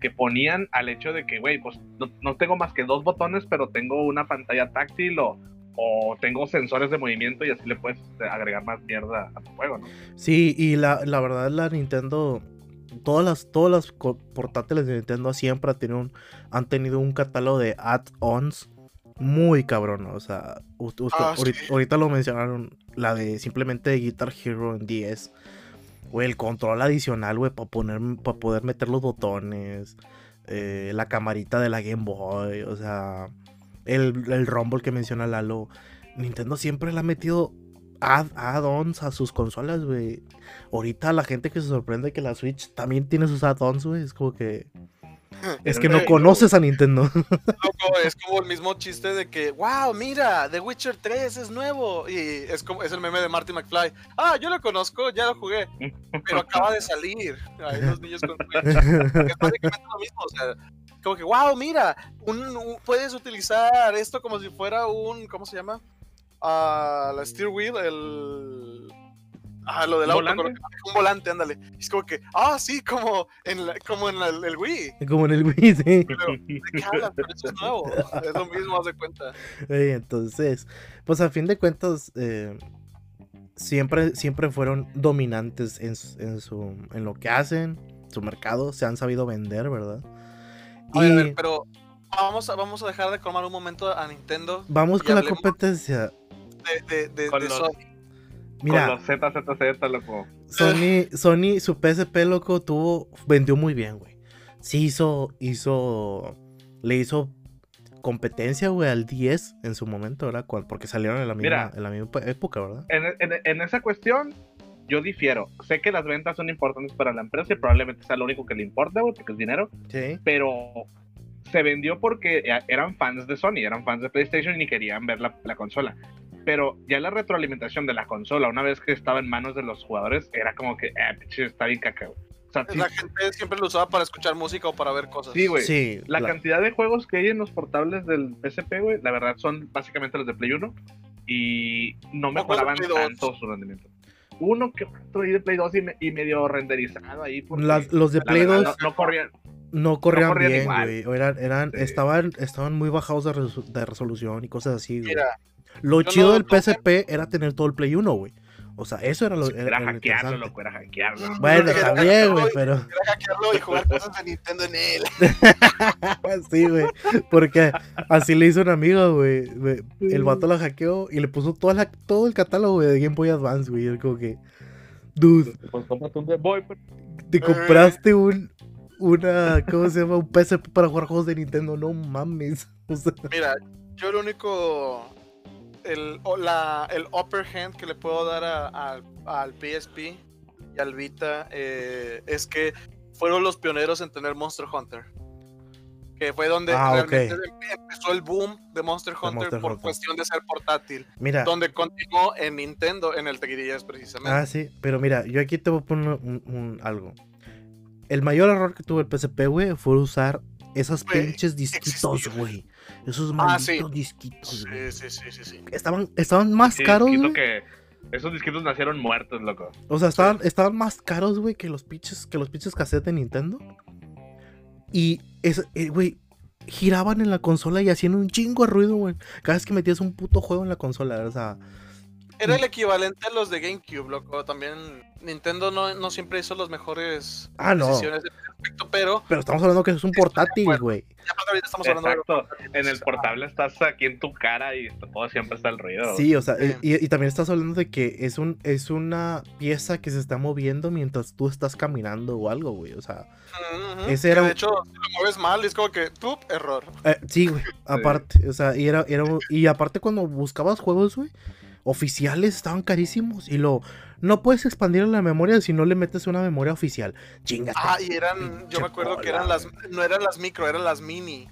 que ponían al hecho de que, güey, pues no, no tengo más que dos botones, pero tengo una pantalla táctil o, o tengo sensores de movimiento y así le puedes este, agregar más mierda a tu juego, ¿no? Sí, y la, la verdad, la Nintendo. Todas las, todas las portátiles de Nintendo siempre han tenido un, han tenido un catálogo de add-ons muy cabrón. O sea, usted- Ah, ahorita, sí. ahorita lo mencionaron. La de simplemente Guitar Hero en 10. Güey, el control adicional, güey, para poner, para poder meter los botones. eh, la camarita de la Game Boy. O sea, el, el Rumble que menciona Lalo. Nintendo siempre le ha metido add- add-ons a sus consolas, güey. Ahorita la gente que se sorprende que la Switch también tiene sus add-ons, güey. Es como que. Es que no conoces a Nintendo. Es como el mismo chiste de que, wow, mira, The Witcher 3 es nuevo. Y es como es el meme de Marty McFly. Ah, yo lo conozco, ya lo jugué, pero acaba de salir. Ay, los niños con Switch. Es básicamente lo mismo, o sea, como que, wow, mira, un, un- puedes utilizar esto como si fuera un, ¿cómo se llama? Ah, la steer wheel, el... Ah, lo del ¿Un auto, volante? un volante, ándale. Es como que, ah, sí, como en, la- como en la- el Wii. Como en el Wii, sí. Pero, ¿de qué hablan? Pero eso es nuevo. Es lo mismo, haz de cuenta. Entonces, pues a fin de cuentas, eh, siempre, siempre fueron dominantes en, su- en, su, en lo que hacen, su mercado, se han sabido vender, ¿verdad? A ver, a pero vamos a, vamos a dejar de colmar un momento a Nintendo vamos con la competencia. De, de, de, Con de los- Sony. Mira, Con los ZZZ, loco. Sony, Sony, su PSP, loco, tuvo, vendió muy bien, güey. Sí hizo, hizo, le hizo competencia, güey, al 10 en su momento, ¿verdad? Porque salieron en la misma, Mira. en la misma época, ¿verdad? En, en- en esa cuestión, yo difiero. Sé que las ventas son importantes para la empresa y probablemente sea lo único que le importa, güey, porque es dinero. Sí. pero se vendió porque eh, eran fans de Sony, eran fans de PlayStation y querían ver la, la consola. Pero ya la retroalimentación de la consola, una vez que estaba en manos de los jugadores, era como que, eh, pinche, está bien caca, güey. O sea, sí- La gente siempre lo usaba para escuchar música o para ver cosas. sí, güey. Sí. La, cantidad de juegos que hay en los portables del PSP, güey, la verdad son básicamente los de Play 1 y no mejoraban Play 2. tanto su rendimiento. Uno que otro ahí de Play 2 y, me- y medio renderizado ahí. Las- los de la Play verdad 2 no, no corrían. no corrían, corrían bien, güey. o Eran, eran, Sí. estaban, estaban muy bajados de, resu- de resolución y cosas así, güey. Mira, Lo chido no- del no- PSP era tener todo el Play 1, güey. O sea, eso era lo, era, Era lo hackearlo, loco, era hackearlo. Bueno, Era también, güey, pero... era hackearlo y jugar cosas de Nintendo en él. sí, güey. Porque así le hizo un amigo, güey. El vato la hackeó y le puso toda la, todo el catálogo de Game Boy Advance, güey. Es como que... Dude, Pues un Game Boy, pero- te compraste un... Una... ¿Cómo se llama? Un PSP para jugar juegos de Nintendo. No mames. O sea, Mira, yo lo único. El, la, el upper hand que le puedo dar a- a- al PSP y al Vita eh, es que fueron los pioneros en tener Monster Hunter. Que fue donde Ah, realmente em- empezó el boom de Monster Hunter Monster por Hunter. cuestión de ser portátil. mira... Donde continuó en Nintendo, en el 3DS precisamente. Ah, sí, pero mira, yo aquí te voy a poner un, un- algo. El mayor error que tuvo el PSP, güey, fue usar esos Güey, pinches disquitos, güey. Esos Ah, sí. malditos disquitos, sí, sí, sí, sí, sí. Estaban, estaban más Sí, caros, que esos disquitos nacieron muertos, loco. O sea, estaban, estaban más caros, güey, que los pinches, que los pinches cassettes de Nintendo. Y, es, eh, güey, giraban en la consola y hacían un chingo de ruido, güey. Cada vez que metías un puto juego en la consola, o sea... Era el equivalente a los de GameCube, loco. También Nintendo no, no siempre hizo las mejores Ah, no. decisiones aspecto, pero Pero estamos hablando que es un portátil, güey. ya aparte ahorita estamos hablando de Exacto. En el portable estás aquí en tu cara y todo siempre está el ruido. Sí, o sea, Sí. y, y también estás hablando de que es un es una pieza que se está moviendo mientras tú estás caminando o algo, güey. O sea. Ese era un- De hecho, si lo mueves mal, es como que, ¡pup! Error. eh, sí, güey. Aparte, o sea, y era, era un- y aparte cuando buscabas juegos, güey, oficiales estaban carísimos y lo no puedes expandir la memoria si no le metes una memoria oficial. Chinga. Ah, y eran, yo me acuerdo que eran las, no eran las micro, eran las mini.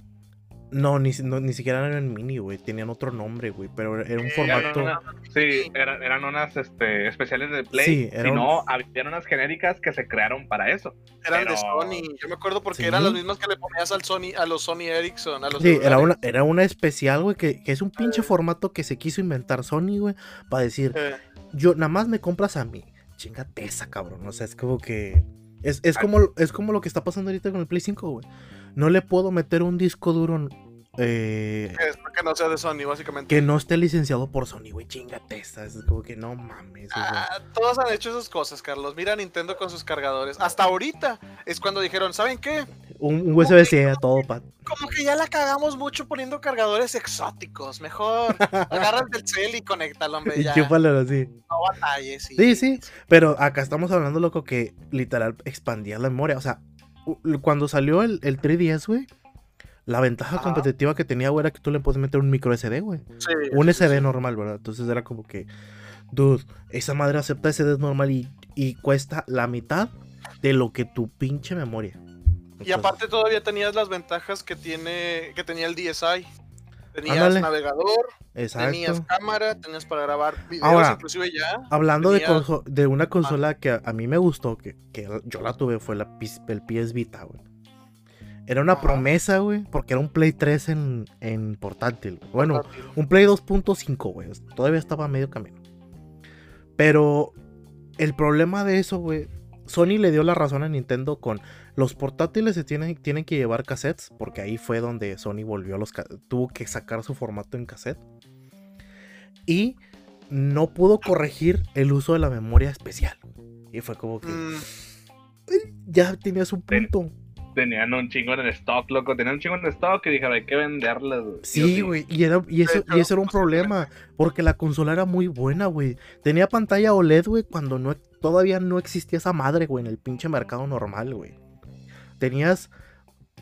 No, ni, no, ni siquiera eran mini, güey. Tenían otro nombre, güey. Pero era un Eh, formato. Eran una- sí, eran, eran unas este, especiales de Play. Sí, era si un- no, habían unas genéricas que se crearon para eso. Eran de Sony. Yo me acuerdo porque Sí. eran las mismas que le ponías al Sony, a los Sony Ericsson, a los Sí, era una, era una especial, güey, que, que es un pinche Eh. formato que se quiso inventar Sony, güey, para decir, Eh, yo nada más me compras a mí. Chingate esa, cabrón. O sea, es como que. Es, es, como, es como lo que está pasando ahorita con el Play 5, güey. No le puedo meter un disco duro eh, que, es que no sea de Sony, básicamente. que no esté licenciado por Sony, güey. Chingate esa. Es como que no mames. o sea. Ah, todos han hecho esas cosas, Carlos. Mira Nintendo con sus cargadores. Hasta ahorita es cuando dijeron, ¿saben qué? un, USB-C a todo, pa. Como que ya la cagamos mucho poniendo cargadores exóticos. Mejor agarra el del cel y conéctalo, hombre. Y chúpalo así. No batalles. y- Sí, sí. Pero acá estamos hablando, loco, que literal expandía la memoria. O sea, cuando salió el, el 3DS, güey, la ventaja Ajá. competitiva que tenía, güey, era que tú le puedes meter un micro SD, güey. Sí, Un SD sí. normal, ¿verdad? Entonces era como que, dude, esa madre acepta SD normal y, y cuesta la mitad de lo que tu pinche memoria. Y aparte todavía tenías las ventajas que tiene que tenía el DSi. Tenías Ándale. navegador, tenías cámara, tenías para grabar videos, Ahora, inclusive ya. Hablando de, tenías- conso- de una consola que a, a mí me gustó, que, que yo la tuve, fue la, PS el PS Vita, güey. Era una Ajá. promesa, güey, porque era un Play 3 en, en portátil. güey. Bueno, un Play 2.5, güey. Todavía estaba a medio camino. Pero el problema de eso, güey. Sony le dio la razón a Nintendo con los portátiles se tienen, tienen que llevar cassettes. Porque ahí fue donde Sony volvió a los tuvo que sacar su formato en cassette. Y no pudo corregir el uso de la memoria especial. Y fue como que Mm, ya tenías un Ten- punto. Tenían un chingo en stock, loco. Tenían un chingo en stock y dijeron, hay que venderlas. Sí, güey, y, era- y, eso, y eso era un problema, porque la consola era muy buena, güey. Tenía pantalla OLED, güey, cuando no, todavía no existía esa madre, güey, en el pinche mercado normal, güey. Tenías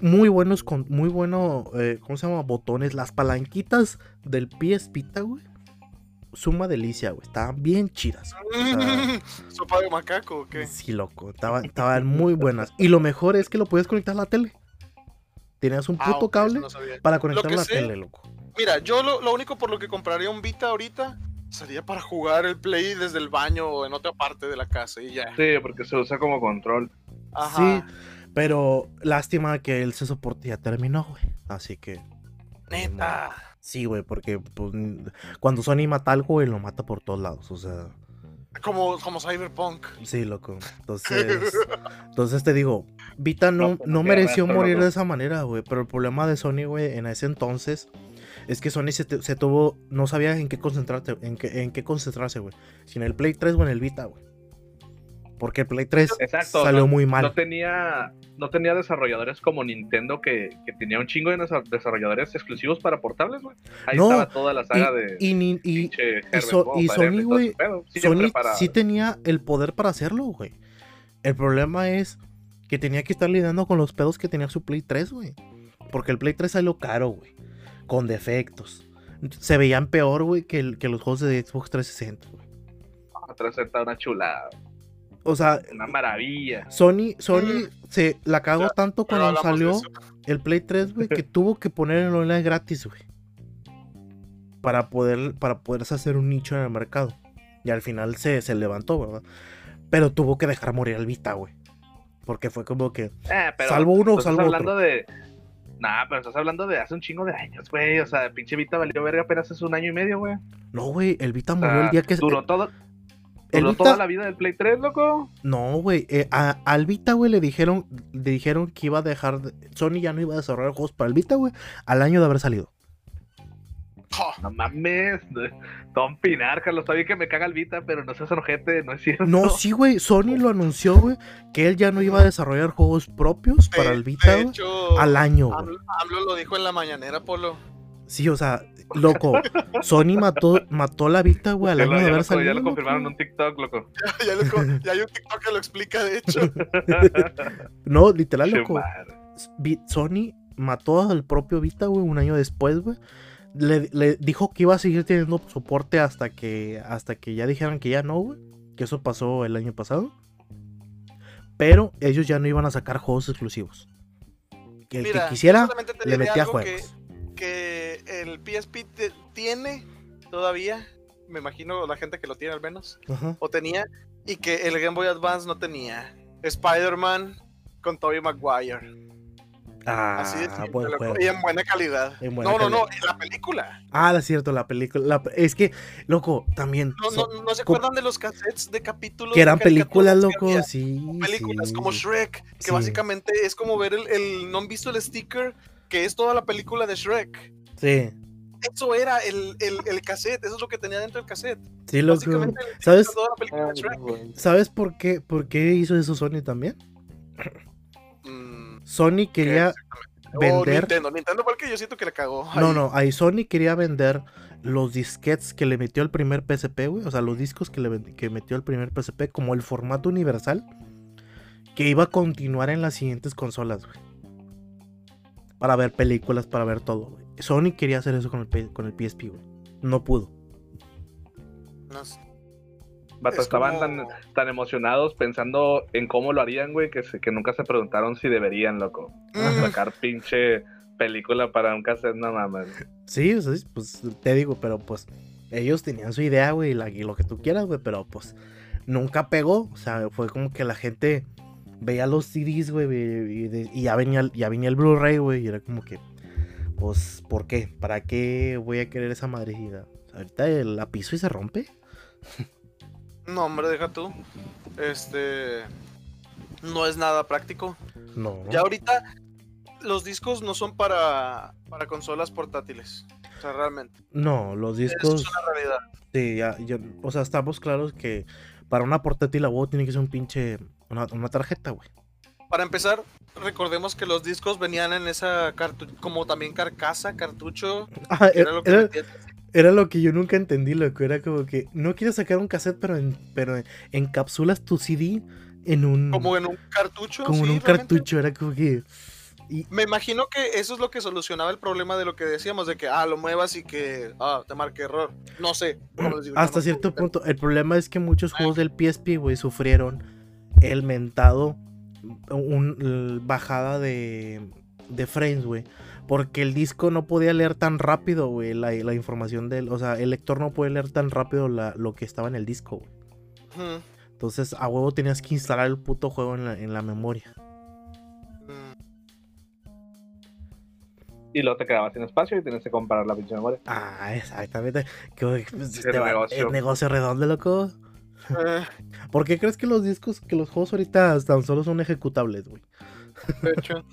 muy buenos, con, muy bueno, eh, ¿cómo se llama? Botones, las palanquitas del PS Vita, güey. Suma delicia, güey, estaban bien chidas. Sopa de macaco, ¿o qué? Sí, loco, estaban, estaban muy buenas. Y lo mejor es que lo puedes conectar a la tele. Tenías un Ah, puto cable no para conectar a la sé- tele, loco. Mira, yo lo, lo único por lo que compraría un Vita ahorita sería para jugar el Play desde el baño o en otra parte de la casa y ya. Sí, porque se usa como control. Ajá. Sí, pero lástima que el se soporte ya terminó, güey. Así que Neta. sí, güey, porque pues, cuando Sony mata algo, güey, lo mata por todos lados. O sea, Como, como Cyberpunk. sí, loco. Entonces, entonces te digo, Vita no, No, mereció morir de esa manera, güey. Pero el problema de Sony, güey, en ese entonces es que Sony se, te- se tuvo, no sabía en qué concentrarse, en qué, en qué concentrarse, güey. Si en el Play 3 o en el Vita, güey. Porque el Play 3 Exacto, salió no- muy mal. No tenía, no tenía desarrolladores como Nintendo que, que tenía un chingo de desa- desarrolladores exclusivos para portables, güey. Ahí No, estaba toda la saga de y, So- Sony, güey. Sí, Sony para- sí tenía el poder para hacerlo, güey. El problema es que tenía que estar lidiando con los pedos que tenía su Play 3, güey. Porque el Play 3 salió caro, güey. Con defectos. Se veían peor, güey, que, que los juegos de Xbox 360, güey. Atrás está una chulada, O sea, una maravilla. Sony, Sony se la cagó Ya, tanto cuando salió el Play 3, güey, que tuvo que poner el online gratis, güey. Para poder, para poderse hacer un nicho en el mercado. Y al final se, se levantó, ¿verdad? Pero tuvo que dejar morir al Vita, güey. Porque fue como que. Eh, pero Salvo uno, estás salvo hablando otro. de. Nah, pero estás hablando de hace un chingo de años, güey. O sea, pinche Vita valió verga apenas hace un año y medio, güey. No, güey, el Vita O murió el día que. Duró todo. El Duró Vita- toda la vida del Play 3, loco. No, güey. eh, a- al Vita, güey, le dijeron, le dijeron que iba a dejar. de- Sony ya no iba a desarrollar juegos para el Vita, güey. Al año de haber salido. Ja, No mames. Tom Pinar, Carlos. Está bien que me caga el Vita, pero no seas ojete, no es cierto. No, sí, güey. Sony lo anunció, güey. Que él ya no iba a desarrollar juegos propios para el Vita, de güey. Al año, AMLO lo dijo en la mañanera, Polo. Sí, o sea, loco. Sony mató, mató la Vita, güey, al año de ya haber salido. ya lo confirmaron en un TikTok, loco. ya, lo ya hay un TikTok que lo explica, de hecho. No, literal, loco. Sony mató al propio Vita, güey, un año después, güey. Le, le dijo que iba a seguir teniendo soporte hasta que, hasta que ya dijeran que ya no, güey. Que eso pasó el año pasado. Pero ellos ya no iban a sacar juegos exclusivos. Que el Mira, que quisiera le metía que juegos. Que el PSP te- tiene todavía, me imagino la gente que lo tiene al menos, Ajá. o tenía, y que el Game Boy Advance no tenía. Spider-Man con Tobey Maguire. Ah, Así de simple, buen juego. y en buena calidad. En buena no, no, no, en la película. Ah, es cierto, la película. la- es que, loco, también. No, so- no, ¿no se acuerdan de los cassettes de capítulos? que eran películas, loco, había? sí. películas sí. como Shrek, que Sí. básicamente es como ver el, el- ¿No han visto el sticker? Que es toda la película de Shrek. Sí, Eso era el, el, el cassette, eso es lo que tenía dentro del cassette. sí, loco. ¿Sabes? toda la película de Shrek. güey. ¿Sabes por qué, por qué hizo eso Sony también? Mm, Sony quería o vender. Nintendo, Nintendo fue el que yo siento que le cagó. No, no, ahí Sony quería vender los disquetes que le metió el primer PSP, güey. O sea, los discos que le que metió el primer PSP como el formato universal que iba a continuar en las siguientes consolas, güey. Para ver películas, para ver todo, güey. Sony quería hacer eso con el, P- con el PSP, güey. No pudo. No sé. Es estaban como- tan, tan emocionados pensando en cómo lo harían, güey, que, se- que nunca se preguntaron si deberían, loco. Mm, Sacar pinche película para un cassette, no mames. Sí, o sea, sí, pues te digo, pero pues ellos tenían su idea, güey, y, la- y lo que tú quieras, güey, pero pues nunca pegó. O sea, fue como que la gente veía los CDs, güey, y, ya venía, ya venía el Blu-ray, güey, y era como que, pues, ¿por qué? ¿Para qué voy a querer esa madrecida? Ahorita la piso y se rompe. No, hombre, deja tú. Este. No es nada práctico. No. Ya ahorita los discos no son para, para consolas portátiles. O sea, realmente. No, los Eso discos. es una realidad. Sí, ya, yo- o sea, estamos claros que para una portátil a huevo tiene que ser un pinche. Una, una tarjeta, güey. Para empezar, recordemos que los discos venían en esa como también carcasa, cartucho. Ah, que era lo que era- metían. Era lo que yo nunca entendí, loco. Era como que no quieres sacar un cassette, pero, en, pero encapsulas tu CD en un. como en un cartucho. como en un realmente. cartucho. Era como que. Y, Me imagino que eso es lo que solucionaba el problema de lo que decíamos, de que, ah, lo muevas y que, ah, te marque error. No sé. digo, hasta no- cierto punto. El problema es que muchos juegos del PSP, güey, sufrieron el mentado. Un, bajada de. de frames, güey. Porque el disco no podía leer tan rápido, güey, la, la información del. O sea, el lector no puede leer tan rápido la- lo que estaba en el disco, güey. Entonces, a huevo tenías que instalar el puto juego en la, en la memoria. Y luego te quedabas sin espacio y tienes que comprar la pinche memoria. Ah, exactamente. Que, pues, El este va- negocio. el negocio redondo, loco. Eh, ¿Por qué crees que los discos, que los juegos ahorita tan solo son ejecutables, güey? de hecho.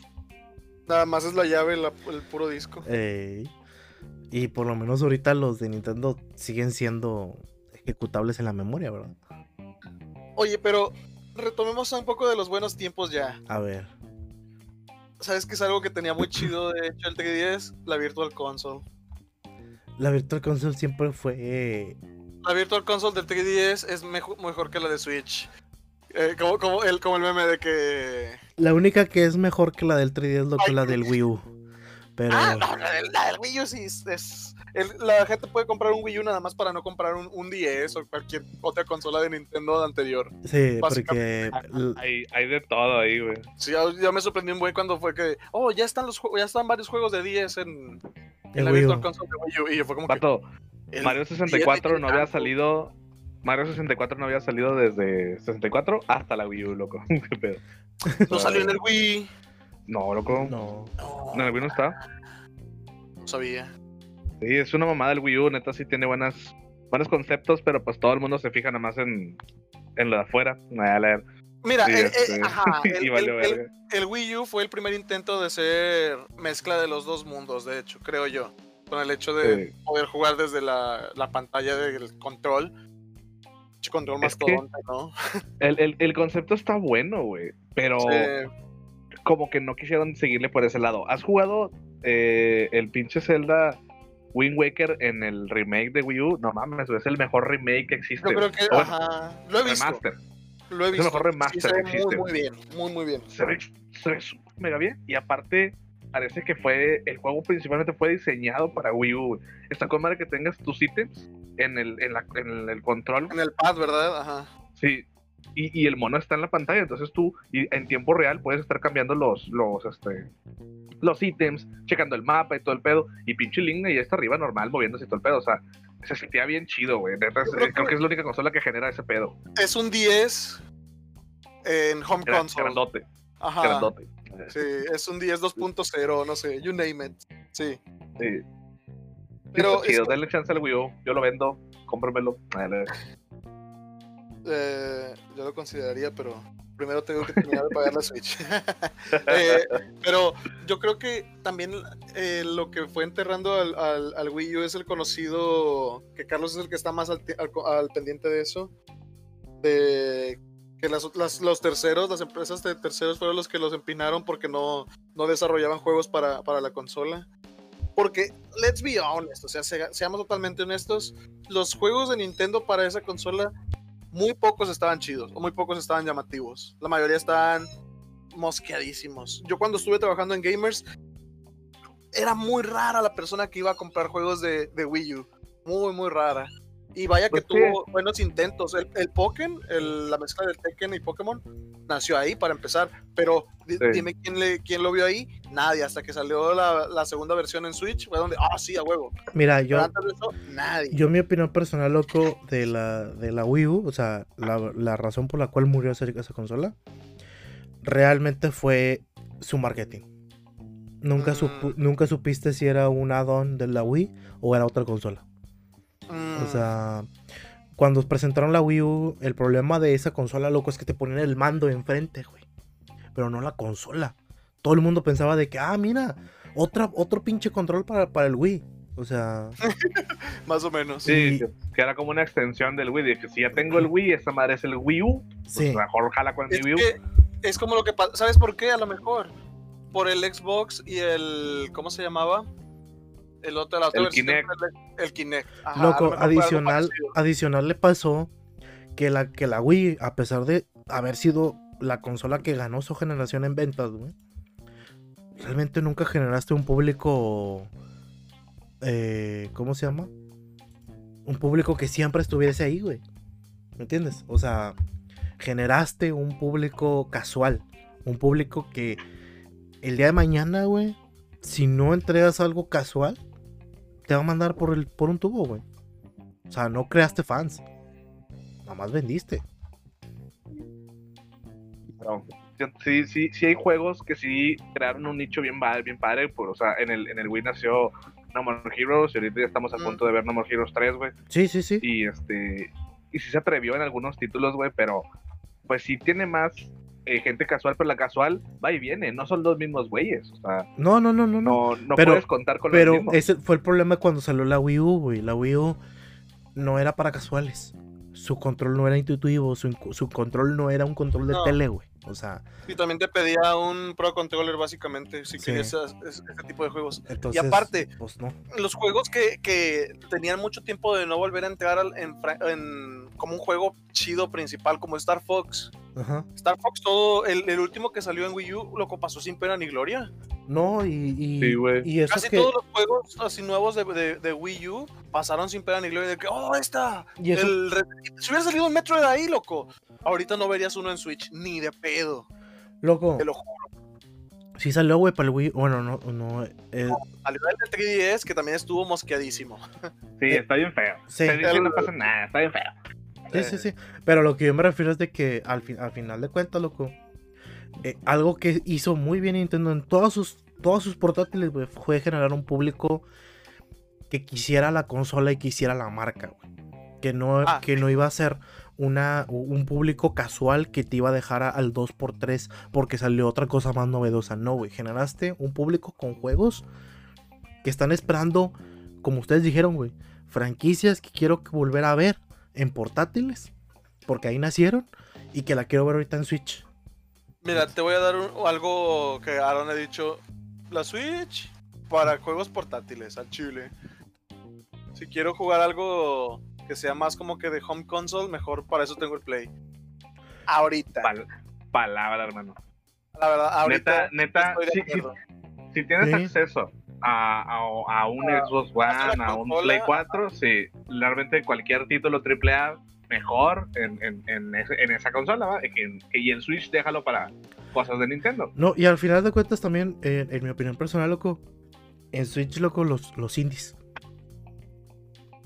Nada más es la llave, la- el puro disco. Ey. y por lo menos ahorita los de Nintendo siguen siendo ejecutables en la memoria, ¿verdad? Oye, pero retomemos un poco de los buenos tiempos ya. A ver. ¿Sabes qué es algo que tenía muy chido, de hecho, el 3DS? La Virtual Console. La Virtual Console siempre fue. La Virtual Console del 3DS es mejo- mejor que la de Switch. Eh, como, como, el, como el meme de que... La única que es mejor que la del 3DS es lo que Ay, la del Wii U. Pero. Ah, no, la del, la del Wii U sí es... es- el- la gente puede comprar un Wii U nada más para no comprar un, un 10 o cualquier otra consola de Nintendo anterior. Sí, porque. Hay, hay de todo ahí, güey. Sí, ya, ya me sorprendió un buen cuando fue que... Oh, ya están los ya están varios juegos de 10 en, la Wii U. Virtual Console de Wii U. Y fue como que... El Mario 10 64 de no había salido. Mario 64 no había salido desde 64 hasta la Wii U, loco. ¿Qué pedo? No salió en el Wii. No, loco. No. En el Wii no está. no sabía. Sí, es una mamada el Wii U, neta sí tiene buenas, buenos conceptos, pero pues todo el mundo se fija nada más en, en lo de afuera. Nada, leer. Mira, Sí, el, el- este, ajá, el- y valió el- el- verga. el Wii U fue el primer intento de ser mezcla de los dos mundos, de hecho, creo yo. Con el hecho de Sí. poder jugar desde la, la pantalla del control. Pinche Control más Es que- ¿no? El, el- el concepto está bueno, güey, pero Sí. como que no quisieron seguirle por ese lado. ¿Has jugado eh, el pinche Zelda Wind Waker en el remake de Wii U? No mames, es el mejor remake que existe. Yo creo que, O bueno, ajá, lo he visto. remaster. Lo he el visto. mejor remaster Sí, se ve que existe. muy, muy bien, muy, muy bien. se ve, se ve súper mega bien. Y aparte, parece que fue. El juego principalmente fue diseñado para Wii U. con madre que tengas tus ítems en el, en la- en el control. En el pad, ¿verdad? Ajá. Sí. y, y, el mono está en la pantalla, entonces tú y en tiempo real puedes estar cambiando los, los, este, los ítems, checando el mapa y todo el pedo, y pinche Link ya está arriba normal moviéndose y todo el pedo, o sea, se sentía bien chido, güey. Creo, creo, que es la única consola que genera ese pedo. Es un 10 en Home Era, Console. Grandote, Ajá. grandote. Sí, es un 10 2.0, no sé, you name it. Sí. Sí. Pero chido, es- denle chance al Wii U, yo lo vendo, cómpramelo. Dale. Eh, yo lo consideraría, pero primero tengo que terminar de pagar la Switch. Eh, pero yo creo que también eh, lo que fue enterrando al, al- al Wii U es el conocido, que Carlos es el que está más al, al pendiente de eso, de que las, los terceros, las empresas de terceros fueron los que los empinaron porque no, no desarrollaban juegos para, para la consola. Porque, let's be honest, o sea, se- seamos totalmente honestos, los juegos de Nintendo para esa consola muy pocos estaban chidos o muy pocos estaban llamativos. La mayoría estaban mosqueadísimos. Yo cuando estuve trabajando en Gamers, era muy rara la persona que iba a comprar juegos de, de Wii U. Muy, muy rara. Y vaya que Pues tuvo buenos intentos. El, el Pokémon, la mezcla del Tekken y Pokémon, nació ahí para empezar. Pero Sí. dime quién, le, quién lo vio ahí. Nadie. Hasta que salió la, la segunda versión en Switch, fue donde, ah, sí, a huevo. Mira, yo, eso, nadie. yo mi opinión personal, loco, de la, de la Wii U, o sea, la, la razón por la cual murió esa, esa consola, realmente fue su marketing. Nunca, Mm. supu- nunca supiste si era un add-on de la Wii o era otra consola. Mm, O sea, cuando presentaron la Wii U, el problema de esa consola, loco, es que te ponían el mando enfrente, güey. Pero no la consola. Todo el mundo pensaba de que, ah, mira, otra, otro pinche control para, para el Wii. O sea, más o menos. Sí, Y- que- era como una extensión del Wii. Que si ya tengo el Wii, esta madre es el Wii U, pues sí. mejor jala con Es Wii U. que es como lo que pasa. ¿Sabes por qué? A lo mejor. Por el Xbox y el. ¿Cómo se llamaba? El otro, la otra El versión Kinect. del- El Kinect. Ajá, a lo Loco, adicional, adicional le pasó que la, que la Wii, a pesar de haber sido la consola que ganó su generación en ventas, güey, realmente nunca generaste un público, eh, ¿cómo se llama? Un público que siempre estuviese ahí, güey. ¿Me entiendes? O sea, generaste un público casual, un público que el día de mañana, güey, si no entregas algo casual, te va a mandar por, el, por un tubo, güey. O sea, no creaste fans. Nada más vendiste. Pero, sí, sí, sí hay juegos que sí crearon un nicho bien padre, bien padre. Pues, o sea, en el, en el Wii nació No More Heroes y ahorita ya estamos a Mm. punto de ver No More Heroes 3, güey. Sí, sí, sí. Y este. Y sí se atrevió en algunos títulos, güey, pero pues sí tiene más eh, gente casual, pero la casual va y viene, no son los mismos güeyes. O sea, No, no, no, no, no. no, no Pero- puedes contar con Pero los mismos. ese fue el problema cuando salió la Wii U, güey. La Wii U no era para casuales. Su control no era intuitivo, su, su control no era un control de No. tele, güey. O sea, Y también te pedía un Pro Controller, básicamente, si Sí. querías ese, ese tipo de juegos. entonces. aparte- Pues no. Los juegos que, que tenían mucho tiempo de no volver a entrar al- en, en- como un juego chido principal, como Star Fox. Ajá. Star Fox, todo, el, el último que salió en Wii U, lo pasó sin pena ni gloria. No, y. y, Sí, güey. y eso Casi que. todos los juegos así nuevos de, de- de Wii U pasaron sin pena ni gloria. De que, oh, esta. Y eso, El, re- si hubiera salido un metro de ahí, loco. Ahorita no verías uno en Switch, ni de pedo. loco, Te lo juro. sí salió, güey, para el Wii. Bueno, no, no. eh, Salió el de 3DS, que también estuvo mosqueadísimo. Sí, está bien feo. sí. Dicen no pasa nada, está bien feo. Sí, sí, sí. Pero lo que yo me refiero es de que al, fin- al final de cuentas, loco, eh, algo que hizo muy bien Nintendo en todos sus, todos sus portátiles, güey, fue generar un público que quisiera la consola y quisiera la marca, güey. Que no, Ah. que no iba a ser una, un público casual que te iba a dejar al 2x3 porque salió otra cosa más novedosa. No, güey. Generaste un público con juegos que están esperando, como ustedes dijeron, güey, franquicias que quiero volver a ver en portátiles, porque ahí nacieron, y que la quiero ver ahorita en Switch. Mira, te voy a dar algo que Aaron ha dicho. La Switch para juegos portátiles al chile. Si quiero jugar algo que sea más como que de home console, mejor para eso tengo el Play. Ahorita. Pal- palabra, hermano. La verdad, ahorita. neta, si tienes Sí. acceso a, a, a un A- Xbox One, a un consola, Play 4, sí, realmente cualquier título AAA mejor en, en, en, ese- en esa consola, ¿va? Y, que- que- y en Switch déjalo para cosas de Nintendo. No, y al final de cuentas también, eh, en mi opinión personal, loco, en Switch, loco, los, los indies.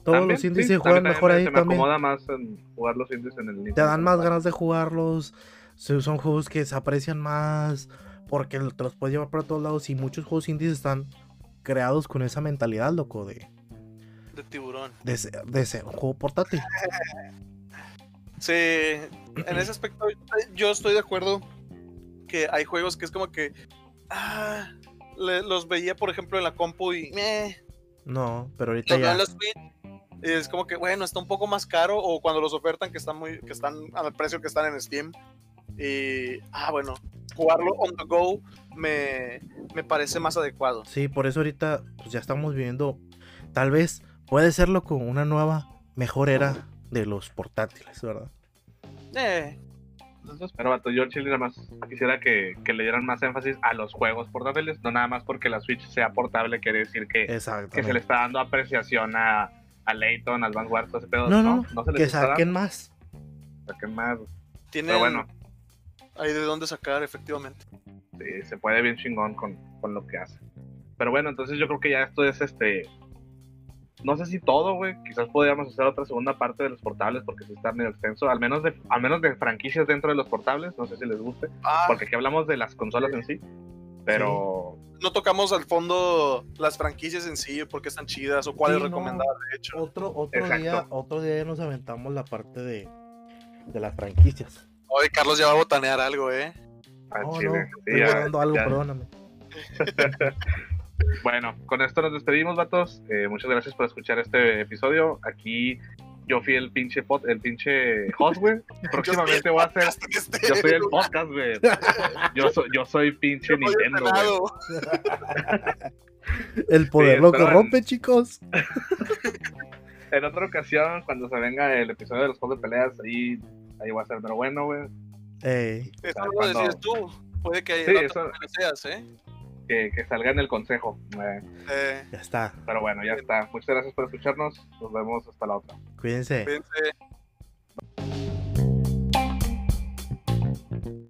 Todos También, los indies sí, se juegan también- mejor también ahí se me también. acomoda más en jugar los indies en el Nintendo. Te dan más ganas de jugarlos. Son juegos que se aprecian más. Porque te los puedes llevar para todos lados. Y muchos juegos indies están creados con esa mentalidad, loco, de, De tiburón. de, ser, de ser un juego portátil. Sí, en ese aspecto yo estoy de acuerdo que hay juegos que es como que ah, le- los veía por ejemplo en la compu y meh, No, pero ahorita los veo ya. en la Switch es como que bueno está un poco más caro o cuando los ofertan que están muy que están al precio que están en Steam y ah bueno jugarlo on the go me, me parece más adecuado. Sí, por eso ahorita pues ya estamos viviendo. Tal vez puede serlo con una nueva, mejor era de los portátiles, ¿verdad? Eh, pero vato, yo chile nada más quisiera que, que le dieran más énfasis a los juegos portátiles, no nada más porque la Switch sea portable quiere decir que, que se le está dando apreciación a, a Layton, al Vanguard, todo ese pedo. No, no, no, se les que saquen más. saquen más. tienen Pero bueno, ahí de dónde sacar efectivamente. sí, se puede bien chingón con, con lo que hace. Pero bueno, entonces yo creo que ya esto es este. No sé si todo, güey. Quizás podríamos hacer otra segunda parte de los portables porque sí está medio extenso. Al menos de, al menos de franquicias dentro de los portables. No sé si les guste. Ah, Porque aquí hablamos de las consolas en sí. Pero no tocamos al fondo las franquicias en sí, porque están chidas o cuál Sí, es no. de hecho. Otro, otro Exacto. día, otro día nos aventamos la parte de, de las franquicias. Oye, Carlos ya va a botanear algo, ¿eh? al No, chile, no, sí, estoy ya- algo, ya- perdóname. Bueno, con esto nos despedimos, vatos. Eh, muchas gracias por escuchar este episodio. Aquí yo fui el pinche pod, el pinche host, güey. Próximamente voy a ser. Este, Yo soy el podcast, güey. Yo soy, yo soy pinche Yo Nintendo, güey. El poder Sí, lo en- corrompe, chicos. En otra ocasión, cuando se venga el episodio de los juegos de peleas, ahí, ahí va a ser pero bueno, güey. Ey, Eso lo cuando- decides tú. Puede que Sí, eso- seas, ¿eh? Que, que salga en el consejo. eh, eh ya está. pero bueno, ya está. Muchas gracias por escucharnos. Nos vemos hasta la otra. Cuídense.